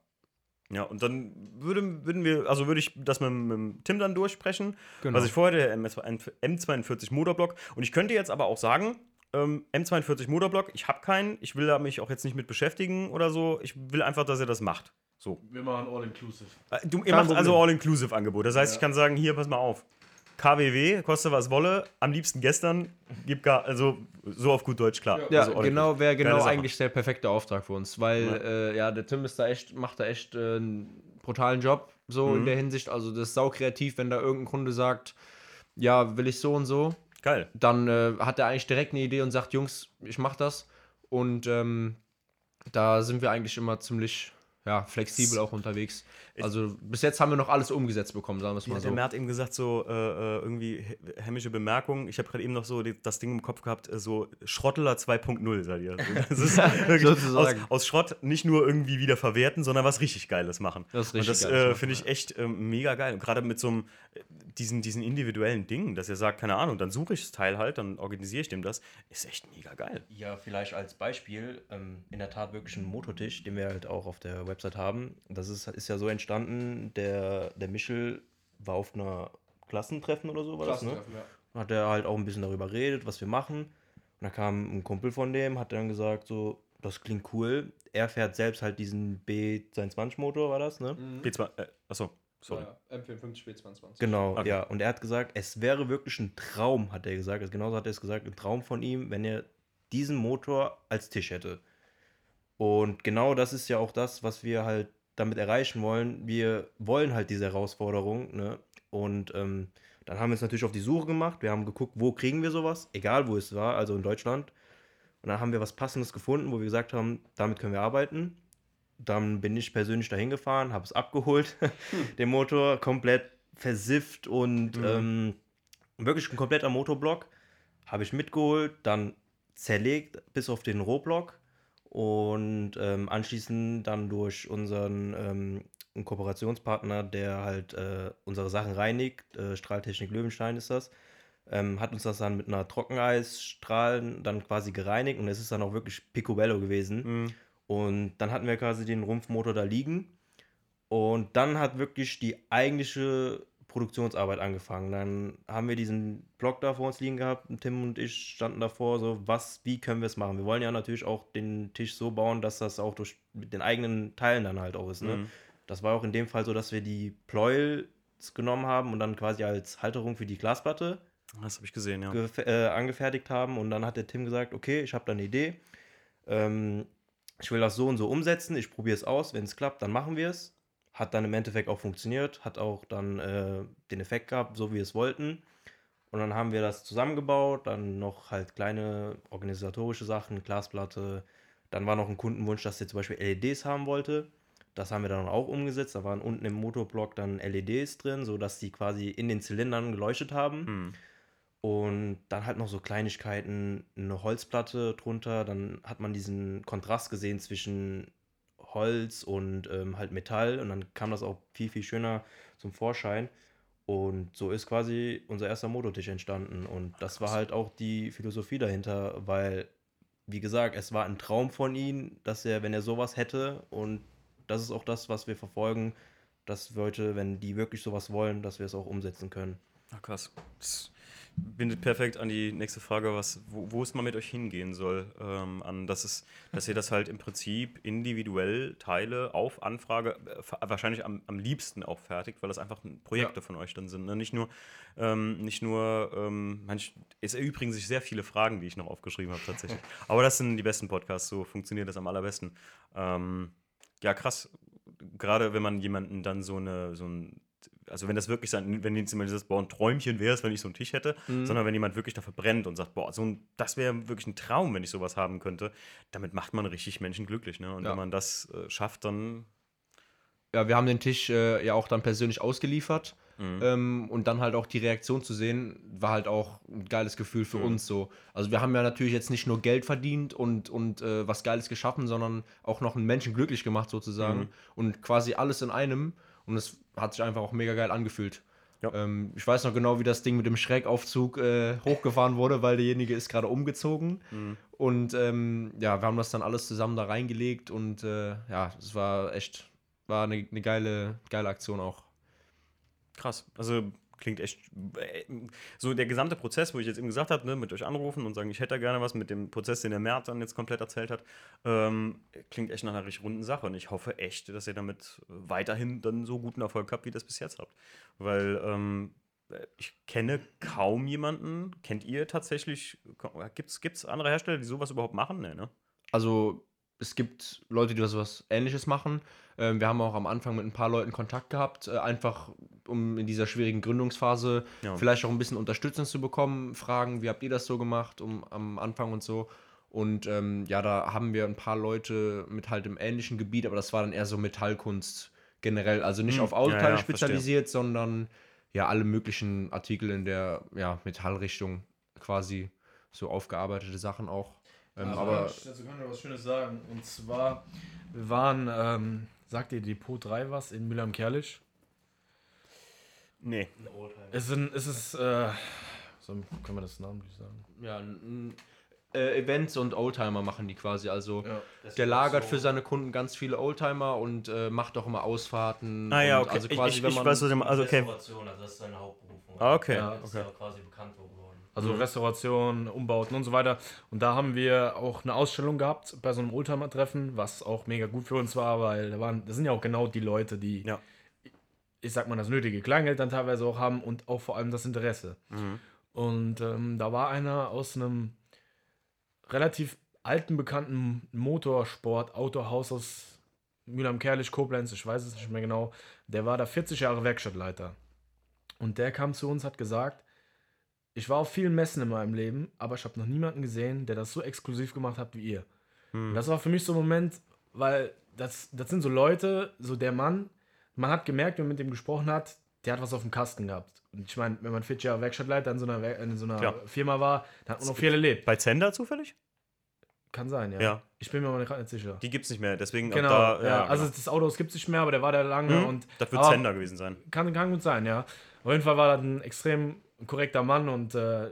Ja, und dann würde, würden wir, also würde ich das mit, mit dem Tim dann durchsprechen. Genau. Was ich vorher, der MS M42 Motorblock. Und ich könnte jetzt aber auch sagen, ähm, M42 Motorblock, ich habe keinen, ich will da mich auch jetzt nicht mit beschäftigen oder so. Ich will einfach, dass er das macht. So. Wir machen All-Inclusive. Äh, Du, ihr macht also All-Inclusive-Angebot. Das heißt, ich kann sagen, hier, pass mal auf. KWW, koste was wolle, am liebsten gestern, gib gar, also so auf gut Deutsch klar. Ja, also genau, wäre genau eigentlich der perfekte Auftrag für uns, weil Ja. äh, ja, der Tim ist da echt, macht da echt äh, einen brutalen Job, so Mhm. in der Hinsicht. Also das ist sau kreativ, wenn da irgendein Kunde sagt, ja, will ich so und so, Geil. dann äh, hat er eigentlich direkt eine Idee und sagt, Jungs, ich mach das. Und ähm, da sind wir eigentlich immer ziemlich ja, flexibel auch unterwegs. Also bis jetzt haben wir noch alles umgesetzt bekommen, sagen wir es Ja, mal der so. Mert hat eben gesagt, so äh, äh, irgendwie hä- hämische Bemerkung. Ich habe gerade eben noch so die, das Ding im Kopf gehabt, äh, so Schrottler 2.0, seid ihr. *laughs* Das ist aus, aus Schrott nicht nur irgendwie wieder verwerten, sondern was richtig Geiles machen. Das Und richtig das Geiles äh, finde ich echt ähm, mega geil. Und gerade mit so einem, äh, diesen, diesen individuellen Dingen, dass er sagt, keine Ahnung, dann suche ich das Teil halt, dann organisiere ich dem das, ist echt mega geil. Ja, vielleicht als Beispiel, ähm, in der Tat wirklich ein Mototisch, den wir halt auch auf der Website haben. Das ist, ist ja so entstanden, der, der Michel war auf einer Klassentreffen oder so, war das, ne? Hat er halt auch ein bisschen darüber geredet, was wir machen. Und da kam ein Kumpel von dem, hat dann gesagt, so, das klingt cool. Er fährt selbst halt diesen B22 Motor, war das, ne? B2, äh, achso, sorry. M54 B22. Genau, Okay. ja. Und er hat gesagt, es wäre wirklich ein Traum, hat er gesagt. Also genauso hat er es gesagt, ein Traum von ihm, wenn er diesen Motor als Tisch hätte. Und genau das ist ja auch das, was wir halt damit erreichen wollen. Wir wollen halt diese Herausforderung, ne? Und ähm, dann haben wir uns natürlich auf die Suche gemacht. Wir haben geguckt, wo kriegen wir sowas, egal wo es war, also in Deutschland. Und dann haben wir was Passendes gefunden, wo wir gesagt haben, damit können wir arbeiten. Dann bin ich persönlich dahin gefahren, habe es abgeholt, *laughs* den Motor komplett versifft und ähm, wirklich ein kompletter Motorblock. Habe ich mitgeholt, dann zerlegt bis auf den Rohblock und ähm, anschließend dann durch unseren ähm, Kooperationspartner, der halt äh, unsere Sachen reinigt, äh, Strahltechnik Löwenstein ist das, ähm, hat uns das dann mit einer Trockeneisstrahlen dann quasi gereinigt und es ist dann auch wirklich picobello gewesen. Mhm. Und dann hatten wir quasi den Rumpfmotor da liegen. Und dann hat wirklich die eigentliche Produktionsarbeit angefangen. Dann haben wir diesen Block da vor uns liegen gehabt. Tim und ich standen davor, so, was, wie können wir es machen? Wir wollen ja natürlich auch den Tisch so bauen, dass das auch durch mit den eigenen Teilen dann halt auch ist. Ne? Mhm. Das war auch in dem Fall so, dass wir die Pleuels genommen haben und dann quasi als Halterung für die Glasplatte Das habe ich gesehen, ja. äh, angefertigt haben. Und dann hat der Tim gesagt, okay, ich habe da eine Idee. Ähm, ich will das so und so umsetzen. Ich probiere es aus. Wenn es klappt, dann machen wir es. Hat dann im Endeffekt auch funktioniert. Hat auch dann äh, den Effekt gehabt, so wie wir es wollten. Und dann haben wir das zusammengebaut. Dann noch halt kleine organisatorische Sachen, Glasplatte. Dann war noch ein Kundenwunsch, dass er zum Beispiel LEDs haben wollte. Das haben wir dann auch umgesetzt. Da waren unten im Motorblock dann LEDs drin, sodass die quasi in den Zylindern geleuchtet haben. Mhm. Und dann halt noch so Kleinigkeiten, eine Holzplatte drunter. Dann hat man diesen Kontrast gesehen zwischen Holz und ähm, halt Metall. Und dann kam das auch viel, viel schöner zum Vorschein. Und so ist quasi unser erster Mototisch entstanden. Und das war halt auch die Philosophie dahinter, weil, wie gesagt, es war ein Traum von ihm, dass er, wenn er sowas hätte, und das ist auch das, was wir verfolgen, dass Leute, wenn die wirklich sowas wollen, dass wir es auch umsetzen können. Ach, krass. Das bindet perfekt an die nächste Frage, was, wo, wo es mal mit euch hingehen soll, ähm, an, dass, es, dass ihr das halt im Prinzip individuell Teile auf Anfrage, äh, wahrscheinlich am, am liebsten auch fertigt, weil das einfach Projekte von euch dann sind. Ne? Nicht nur, ähm, nicht nur ähm, manch, es erübrigen sich sehr viele Fragen, die ich noch aufgeschrieben habe tatsächlich. *laughs* Aber das sind die besten Podcasts, so funktioniert das am allerbesten. Ähm, ja, krass. Gerade wenn man jemanden dann so eine, so ein, also wenn das wirklich sein, wenn jetzt jemand dieses, boah, ein Träumchen wäre es, wenn ich so einen Tisch hätte, sondern wenn jemand wirklich dafür brennt und sagt, boah, so ein, das wäre wirklich ein Traum, wenn ich sowas haben könnte, damit macht man richtig Menschen glücklich, ne? Und Ja. wenn man das äh, schafft, dann Ja, wir haben den Tisch äh, ja auch dann persönlich ausgeliefert. Mhm. Ähm, und dann halt auch die Reaktion zu sehen, war halt auch ein geiles Gefühl für Mhm. uns so. Also wir haben ja natürlich jetzt nicht nur Geld verdient und, und äh, was Geiles geschaffen, sondern auch noch einen Menschen glücklich gemacht sozusagen. Mhm. Und quasi alles in einem. Und es hat sich einfach auch mega geil angefühlt. Ja. Ähm, ich weiß noch genau, wie das Ding mit dem Schrägaufzug äh, hochgefahren wurde, weil derjenige ist gerade umgezogen. Mhm. Und ähm, ja, wir haben das dann alles zusammen da reingelegt und äh, ja, es war echt, war eine, eine geile, geile Aktion auch. Krass. Also klingt echt. äh, So der gesamte Prozess, wo ich jetzt eben gesagt habe, ne, mit euch anrufen und sagen, ich hätte gerne was, mit dem Prozess, den der Mert dann jetzt komplett erzählt hat, ähm, klingt echt nach einer richtig runden Sache. Und ich hoffe echt, dass ihr damit weiterhin dann so guten Erfolg habt, wie ihr das bis jetzt habt. Weil ähm, ich kenne kaum jemanden. Kennt ihr tatsächlich? Gibt es andere Hersteller, die sowas überhaupt machen? Nee, ne? Also es gibt Leute, die das was Ähnliches machen. Ähm, wir haben auch am Anfang mit ein paar Leuten Kontakt gehabt, äh, einfach um in dieser schwierigen Gründungsphase Ja. vielleicht auch ein bisschen Unterstützung zu bekommen, fragen, wie habt ihr das so gemacht um, am Anfang und so. Und ähm, ja, da haben wir ein paar Leute mit halt im ähnlichen Gebiet, aber das war dann eher so Metallkunst generell. Also nicht Hm, auf Autoteile ja, ja, verstehe. spezialisiert, sondern ja, alle möglichen Artikel in der ja, Metallrichtung quasi so aufgearbeitete Sachen auch. Ähm, Also aber kann ich, dazu kann ich noch was Schönes sagen. Und zwar, wir waren, ähm, sagt ihr Depot 3 was in Mülheim-Kerlich? Nee. Es, sind, es ist, äh, so, können wir das namentlich sagen? Ja, n- n- äh, Events und Oldtimer machen die quasi. Also Ja. der lagert für seine Kunden ganz viele Oldtimer und äh, macht auch immer Ausfahrten. Ah ja, okay. Also Ich- quasi, ich, wenn ich, man. weiß, was du meinst. also, okay. Also das ist seine Hauptberufung. Ah, okay. Ja, Das ist okay. ja quasi bekannt geworden. Also Restauration, Umbauten und so weiter. Und da haben wir auch eine Ausstellung gehabt bei so einem Oldtimer-Treffen, was auch mega gut für uns war, weil da waren, das sind ja auch genau die Leute, die, Ja. ich sag mal, das nötige Kleingeld dann teilweise auch haben und auch vor allem das Interesse. Mhm. Und ähm, da war einer aus einem relativ alten, bekannten Motorsport-Autohaus aus Mülheim-Kerlich, Koblenz, ich weiß es nicht mehr genau. Der war da 40 Jahre Werkstattleiter. Und der kam zu uns, hat gesagt, ich war auf vielen Messen in meinem Leben, aber ich habe noch niemanden gesehen, der das so exklusiv gemacht hat wie ihr. Und das war für mich so ein Moment, weil das, das sind so Leute, so der Mann, man hat gemerkt, wenn man mit dem gesprochen hat, der hat was auf dem Kasten gehabt. Und ich meine, wenn man 40 Jahre Werkstattleiter in so einer, in so einer Klar. Firma war, dann hat man noch viel erlebt. Bei Zender zufällig? Kann sein, ja. Ja. Ich bin mir aber gerade nicht sicher. Die gibt es nicht mehr, deswegen Genau, da, ja, also genau. das Auto gibt es nicht mehr, aber der war da lange Mhm. und das wird Zender gewesen sein. kann, kann gut sein, ja. Auf jeden Fall war das ein extrem korrekter Mann und äh,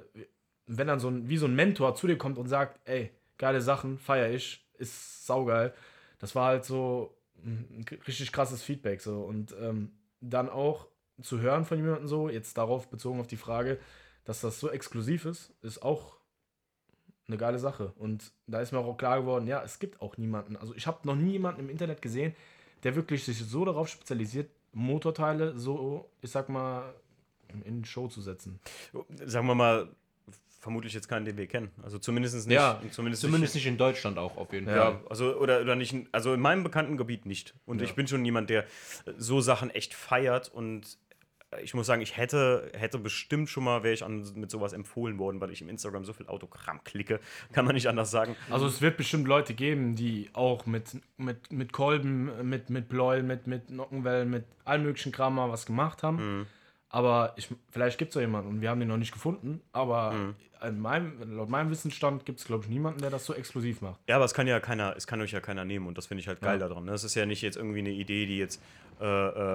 wenn dann so ein, wie so ein Mentor zu dir kommt und sagt, ey, geile Sachen, feier ich, ist saugeil. Das war halt so ein richtig krasses Feedback so und ähm, dann auch zu hören von jemandem so, jetzt darauf bezogen auf die Frage, dass das so exklusiv ist, ist auch eine geile Sache. Und da ist mir auch klar geworden, ja, es gibt auch niemanden. Also ich habe noch nie jemanden im Internet gesehen, der wirklich sich so darauf spezialisiert, Motorteile so, ich sag mal, in Show zu setzen. Sagen wir mal, vermutlich jetzt keinen, den wir kennen. Also zumindest nicht. Ja, zumindest, Zumindest nicht in Deutschland auch auf jeden Fall. Ja, also oder, oder nicht, in- also in meinem bekannten Gebiet nicht. Und Ja. ich bin schon jemand, der so Sachen echt feiert und ich muss sagen, ich hätte, hätte bestimmt schon mal, wäre ich an, mit sowas empfohlen worden, weil ich im Instagram so viel Autogramm klicke, *laughs* kann man nicht anders sagen. Also es wird bestimmt Leute geben, die auch mit, mit, mit Kolben, mit, mit Bläu, mit, mit Nockenwellen, mit allem möglichen Kram mal was gemacht haben. Aber ich, vielleicht gibt es ja jemanden und wir haben den noch nicht gefunden. Aber in meinem, laut meinem Wissensstand gibt es, glaube ich, niemanden, der das so exklusiv macht. Ja, aber es kann ja keiner, es kann euch ja keiner nehmen und das finde ich halt geil Ja. daran. Ne? Das ist ja nicht jetzt irgendwie eine Idee, die jetzt, äh,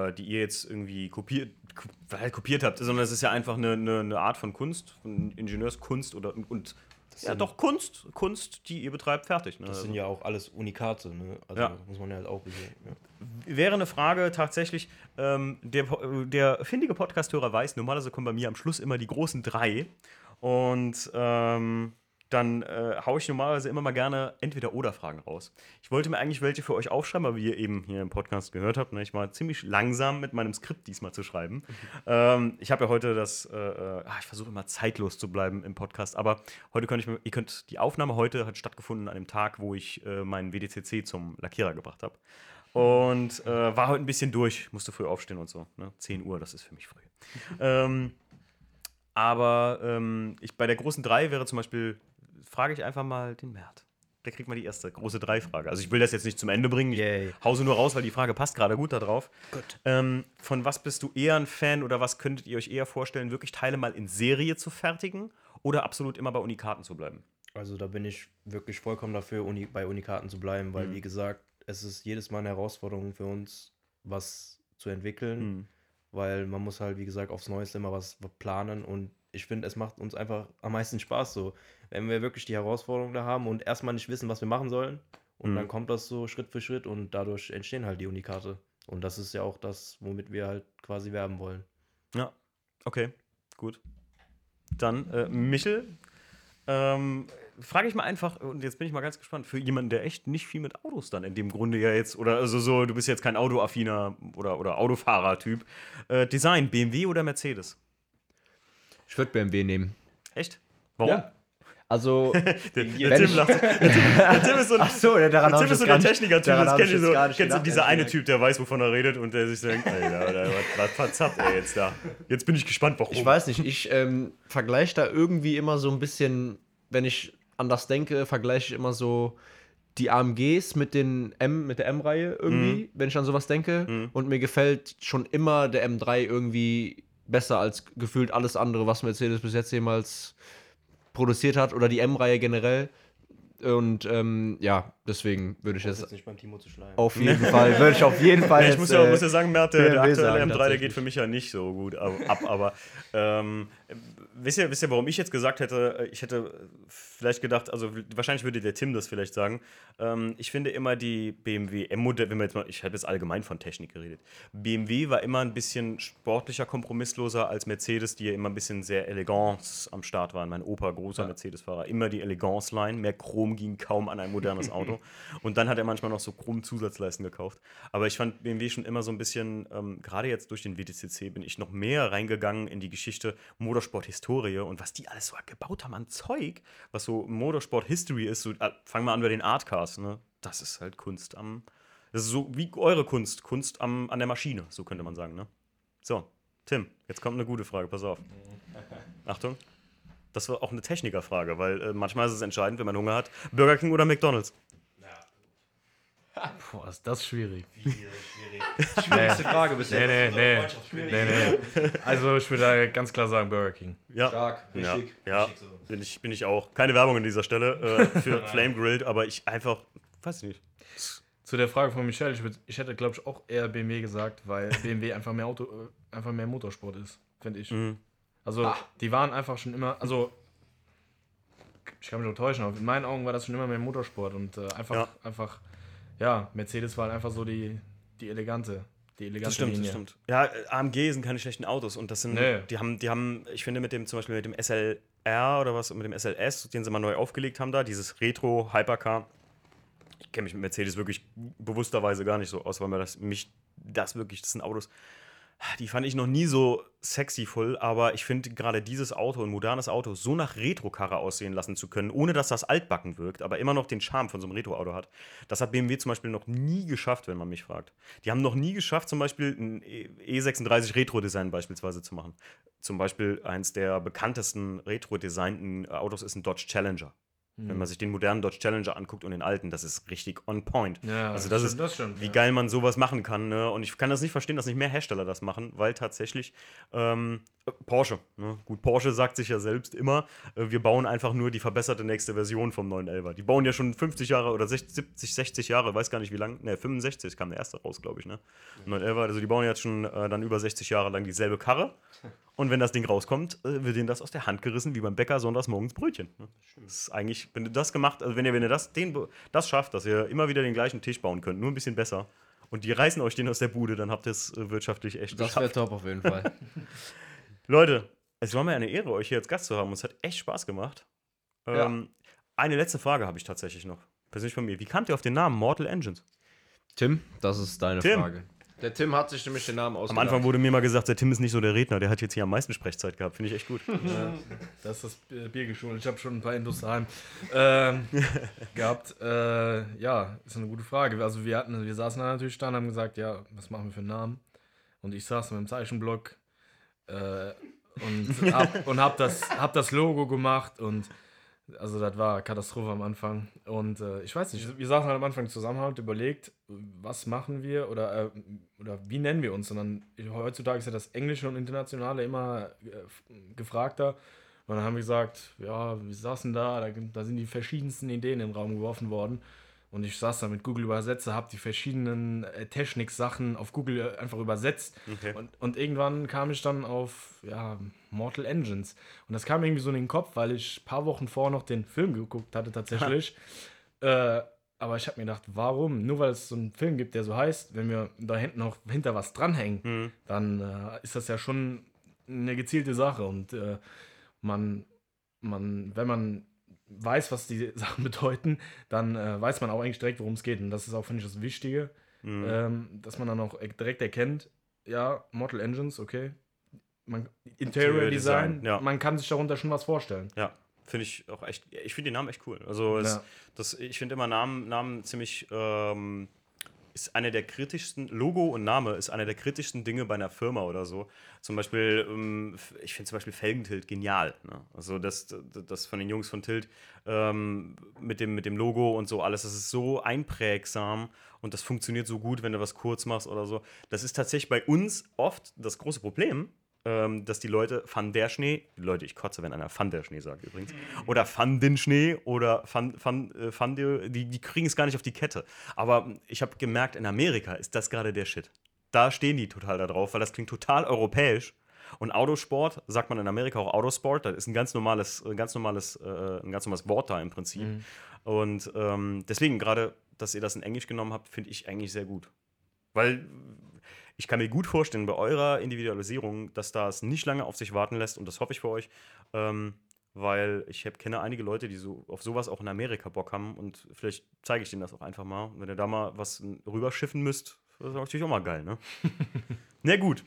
äh, die ihr jetzt irgendwie kopiert, ko- kopiert habt, sondern es ist ja einfach eine, eine, eine Art von Kunst, von Ingenieurskunst oder und ja sind- doch Kunst, Kunst, die ihr betreibt, fertig. Ne? Das sind ja auch alles Unikate, ne? Also Ja. muss man ja halt auch sehen. Ja. wäre eine Frage tatsächlich, ähm, der, der findige Podcasthörer weiß, normalerweise kommen bei mir am Schluss immer die großen drei. Und ähm, dann äh, haue ich normalerweise immer mal gerne entweder oder Fragen raus. Ich wollte mir eigentlich welche für euch aufschreiben, aber wie ihr eben hier im Podcast gehört habt, ne, ich war ziemlich langsam mit meinem Skript diesmal zu schreiben. *laughs* Ähm, ich habe ja heute das, äh, äh, ah, ich versuche immer zeitlos zu bleiben im Podcast, aber heute könnt ich, mir- ihr könnt, die Aufnahme heute hat stattgefunden an dem Tag, wo ich äh, meinen WDCC zum Lackierer gebracht habe. Und äh, war heute ein bisschen durch, musste früh aufstehen und so. Ne? 10 Uhr, das ist für mich früh. *laughs* ähm, aber ähm, ich, bei der großen 3 wäre zum Beispiel, frage ich einfach mal den Mert. Der kriegt mal die erste große 3-Frage. Also ich will das jetzt nicht zum Ende bringen. Ich Yay. hause nur raus, weil die Frage passt gerade gut da drauf. Gut. Ähm, von was bist du eher ein Fan oder was könntet ihr euch eher vorstellen, wirklich Teile mal in Serie zu fertigen oder absolut immer bei Unikaten zu bleiben? Also da bin ich wirklich vollkommen dafür, Uni bei Unikaten zu bleiben, weil Mhm. wie gesagt, es ist jedes Mal eine Herausforderung für uns, was zu entwickeln, Mhm. weil man muss halt, wie gesagt, aufs Neueste immer was planen und ich finde, es macht uns einfach am meisten Spaß so, wenn wir wirklich die Herausforderung da haben und erstmal nicht wissen, was wir machen sollen und Mhm. dann kommt das so Schritt für Schritt und dadurch entstehen halt die Unikate und das ist ja auch das, womit wir halt quasi werben wollen. Ja, okay, gut. Dann, äh, Michel, ähm, frage ich mal einfach, und jetzt bin ich mal ganz gespannt, für jemanden, der echt nicht viel mit Autos dann in dem Grunde ja jetzt, oder also so, du bist jetzt kein Autoaffiner oder, oder Autofahrer-Typ. Äh, Design, BMW oder Mercedes? Ich würde BMW nehmen. Echt? Warum? Ja. Also, *laughs* Der, der Tim lacht. Der der Tim ist so ein, *laughs* Ach so, ja, daran der Tim ist so der Techniker-Typ. Das kennst ich du so. Kennst du gedacht, dieser eine. Typ, der weiß, wovon er redet und der sich denkt, *laughs* Alter, was, verzappt er jetzt da? Jetzt bin ich gespannt, warum. ich weiß nicht, ich ähm, vergleiche da irgendwie immer so ein bisschen, wenn ich an das denke, vergleiche ich immer so die AMGs mit den M, mit der M-Reihe irgendwie, wenn ich an sowas denke. Mhm. Und mir gefällt schon immer der M3 irgendwie besser als gefühlt alles andere, was Mercedes bis jetzt jemals produziert hat oder die M-Reihe generell. Und ähm, ja, deswegen würde ich Das ist jetzt jetzt nicht beim Timo zu schleimen. auf *laughs* jeden Fall, würde ich auf jeden Fall Ja, ich jetzt, muss ja, äh, muss ja sagen, Mert, der, aktuelle sagen, M3, der geht für mich ja nicht so gut ab, ab aber ähm, wisst, ihr, wisst ihr, warum ich jetzt gesagt hätte, ich hätte vielleicht gedacht, also wahrscheinlich würde der Tim das vielleicht sagen, ähm, ich finde immer die BMW M-Modell, wenn wir jetzt mal, ich habe jetzt allgemein von Technik geredet, BMW war immer ein bisschen sportlicher, kompromissloser als Mercedes, die ja immer ein bisschen sehr elegant am Start waren. Mein Opa, großer Mercedes-Fahrer, immer die Elegance-Line, mehr Chrom ging kaum an ein modernes Auto. Und dann hat er manchmal noch so Chrom-Zusatzleisten gekauft. Aber ich fand BMW schon immer so ein bisschen, ähm, gerade jetzt durch den WTCC bin ich noch mehr reingegangen in die Geschichte Motorsport-Historie und was die alles so gebaut haben an Zeug, was so Motorsport-History ist. So, äh, fangen wir an bei den Artcars, ne? Das ist halt Kunst am. Das ist so wie eure Kunst, Kunst am, an der Maschine, so könnte man sagen, ne? So, Tim, jetzt kommt eine gute Frage, pass auf. *laughs* Achtung. Das war auch eine Technikerfrage, weil äh, manchmal ist es entscheidend, wenn man Hunger hat, Burger King oder McDonalds. Boah, ist das schwierig. *laughs* Schwierigste Frage bisher. Nee, nee, nee. nee, nee. Also ich würde da ganz klar sagen Burger King. Ja. Stark, Ja, richtig. ja richtig so. bin, ich, bin ich auch. Keine Werbung an dieser Stelle äh, für *laughs* Flame Grilled, aber ich einfach, weiß ich nicht. Zu der Frage von Michelle, ich, würd, ich hätte glaube ich auch eher BMW gesagt, weil *laughs* BMW einfach mehr Auto, äh, einfach mehr Motorsport ist, finde ich. Mhm. Also Ah. die waren einfach schon immer, also ich kann mich nur täuschen, aber in meinen Augen war das schon immer mehr Motorsport und äh, einfach, Ja. einfach, ja, Mercedes war halt einfach so die, die elegante, die elegante Das stimmt, Linie. das stimmt. Ja, AMG sind keine schlechten Autos und das sind, Nee. die haben, die haben, ich finde mit dem zum Beispiel mit dem SLR oder was, mit dem SLS, den sie mal neu aufgelegt haben da, dieses Retro Hypercar. Ich kenne mich mit Mercedes wirklich bewussterweise gar nicht so aus, weil mir das mich das wirklich, das sind Autos, die fand ich noch nie so sexyvoll, aber ich finde gerade dieses Auto, ein modernes Auto, so nach Retro-Karre aussehen lassen zu können, ohne dass das altbacken wirkt, aber immer noch den Charme von so einem Retro-Auto hat. Das hat BMW zum Beispiel noch nie geschafft, wenn man mich fragt. Die haben noch nie geschafft, zum Beispiel ein E- E36 Retro-Design beispielsweise zu machen. Zum Beispiel eins der bekanntesten retro-designten Autos ist ein Dodge Challenger. Wenn man sich den modernen Dodge Challenger anguckt und den alten, das ist richtig on point. Ja, also das, das ist, stimmt, das stimmt, wie ja. geil man sowas machen kann. Ne? Und ich kann das nicht verstehen, dass nicht mehr Hersteller das machen, weil tatsächlich ähm, äh, Porsche, ne? gut, Porsche sagt sich ja selbst immer, äh, wir bauen einfach nur die verbesserte nächste Version vom 911er. Die bauen ja schon 50 Jahre oder 60, 70, 60 Jahre, weiß gar nicht wie lang, ne, 65 kam der erste raus, glaube ich, ne? 911er, also die bauen jetzt schon äh, dann über 60 Jahre lang dieselbe Karre. *laughs* Und wenn das Ding rauskommt, äh, wird denen das aus der Hand gerissen, wie beim Bäcker sonntags morgens Brötchen. Ne? Das ist eigentlich, wenn du das gemacht, also wenn ihr, wenn ihr das, den, das schafft, dass ihr immer wieder den gleichen Tisch bauen könnt, nur ein bisschen besser, und die reißen euch den aus der Bude, dann habt ihr es äh, wirtschaftlich echt Das wäre top auf jeden Fall. *laughs* Leute, es war mir eine Ehre, euch hier als Gast zu haben. Es hat echt Spaß gemacht. Ja. Ähm, eine letzte Frage habe ich tatsächlich noch. Persönlich von mir. Wie kamt ihr auf den Namen Mortal Engines? Tim, das ist deine Tim. Frage. Der Tim hat sich nämlich den Namen Am ausgedacht. Anfang wurde mir mal gesagt, der Tim ist nicht so der Redner, der hat jetzt hier am meisten Sprechzeit gehabt. Finde ich echt gut. *laughs* Das ist das Bier Bier geschult. Ich habe schon ein paar Indos daheim ähm, *laughs* gehabt. Äh, ja, ist eine gute Frage. Also wir hatten, wir saßen da natürlich da und haben gesagt, ja, was machen wir für einen Namen? Und ich saß mit dem Zeichenblock äh, und hab, und hab das, hab das Logo gemacht und also das war Katastrophe am Anfang. Und äh, ich weiß nicht, wir saßen halt am Anfang zusammen, haben halt überlegt, was machen wir oder, äh, oder wie nennen wir uns. Und dann heutzutage ist ja das Englische und Internationale immer äh, gefragter. Und dann haben wir gesagt, ja, wir saßen da, da, da sind die verschiedensten Ideen den Raum geworfen worden. Und ich saß da mit Google Übersetzer, habe die verschiedenen äh, Technik-Sachen auf Google äh, einfach übersetzt. Okay. Und, und irgendwann kam ich dann auf ja, Mortal Engines. Und das kam irgendwie so in den Kopf, weil ich ein paar Wochen vorher noch den Film geguckt hatte tatsächlich. *laughs* äh, aber ich habe mir gedacht, warum? Nur weil es so einen Film gibt, der so heißt, wenn wir da hinten noch hinter was dranhängen, Mhm. dann äh, ist das ja schon eine gezielte Sache. Und äh, man, man, wenn man weiß, was die *laughs* Sachen bedeuten, dann äh, weiß man auch eigentlich direkt, worum es geht. Und das ist auch, finde ich, das Wichtige, Mhm. ähm, dass man dann auch e- direkt erkennt, ja, Mortal Engines, okay. Man, Interior Interior Design, Design, ja. man kann sich darunter schon was vorstellen. Ja, finde ich auch echt. Ich finde den Namen echt cool. Also, es, Ja. das, ich finde immer Namen, Namen ziemlich. Ähm, ist einer der kritischsten, Logo und Name ist einer der kritischsten Dinge bei einer Firma oder so. Zum Beispiel, ähm, ich finde zum Beispiel Felgentilt genial. Ne? Also das, das, das von den Jungs von Tilt ähm, mit, dem, mit dem Logo und so alles, das ist so einprägsam und das funktioniert so gut, wenn du was kurz machst oder so. Das ist tatsächlich bei uns oft das große Problem, ähm, dass die Leute Van der Schnee, Leute, ich kotze, wenn einer Van der Schnee sagt übrigens, oder Van den Schnee oder Van, Van, äh, Van der, die, die kriegen es gar nicht auf die Kette. Aber ich habe gemerkt, in Amerika ist das gerade der Shit. Da stehen die total da drauf, weil das klingt total europäisch. Und Autosport sagt man in Amerika auch Autosport, das ist ein ganz normales, ganz normales, äh, ein ganz normales Wort da im Prinzip. Und ähm, deswegen gerade, dass ihr das in Englisch genommen habt, finde ich eigentlich sehr gut. Weil ich kann mir gut vorstellen, bei eurer Individualisierung, dass das nicht lange auf sich warten lässt und das hoffe ich für euch, ähm, weil ich hab, kenne einige Leute, die so auf sowas auch in Amerika Bock haben und vielleicht zeige ich denen das auch einfach mal. Wenn ihr da mal was rüberschiffen müsst, das ist natürlich auch mal geil, ne? *laughs* Na gut.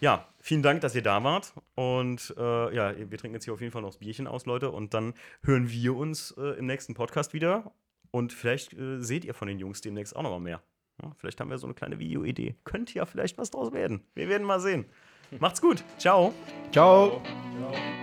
Ja, vielen Dank, dass ihr da wart. Und äh, ja, wir trinken jetzt hier auf jeden Fall noch das Bierchen aus, Leute. Und dann hören wir uns äh, im nächsten Podcast wieder. Und vielleicht äh, seht ihr von den Jungs demnächst auch noch mal mehr. Ja, vielleicht haben wir so eine kleine Videoidee. Könnte ja vielleicht was draus werden. Wir werden mal sehen. Macht's gut. Ciao. Ciao. Ja.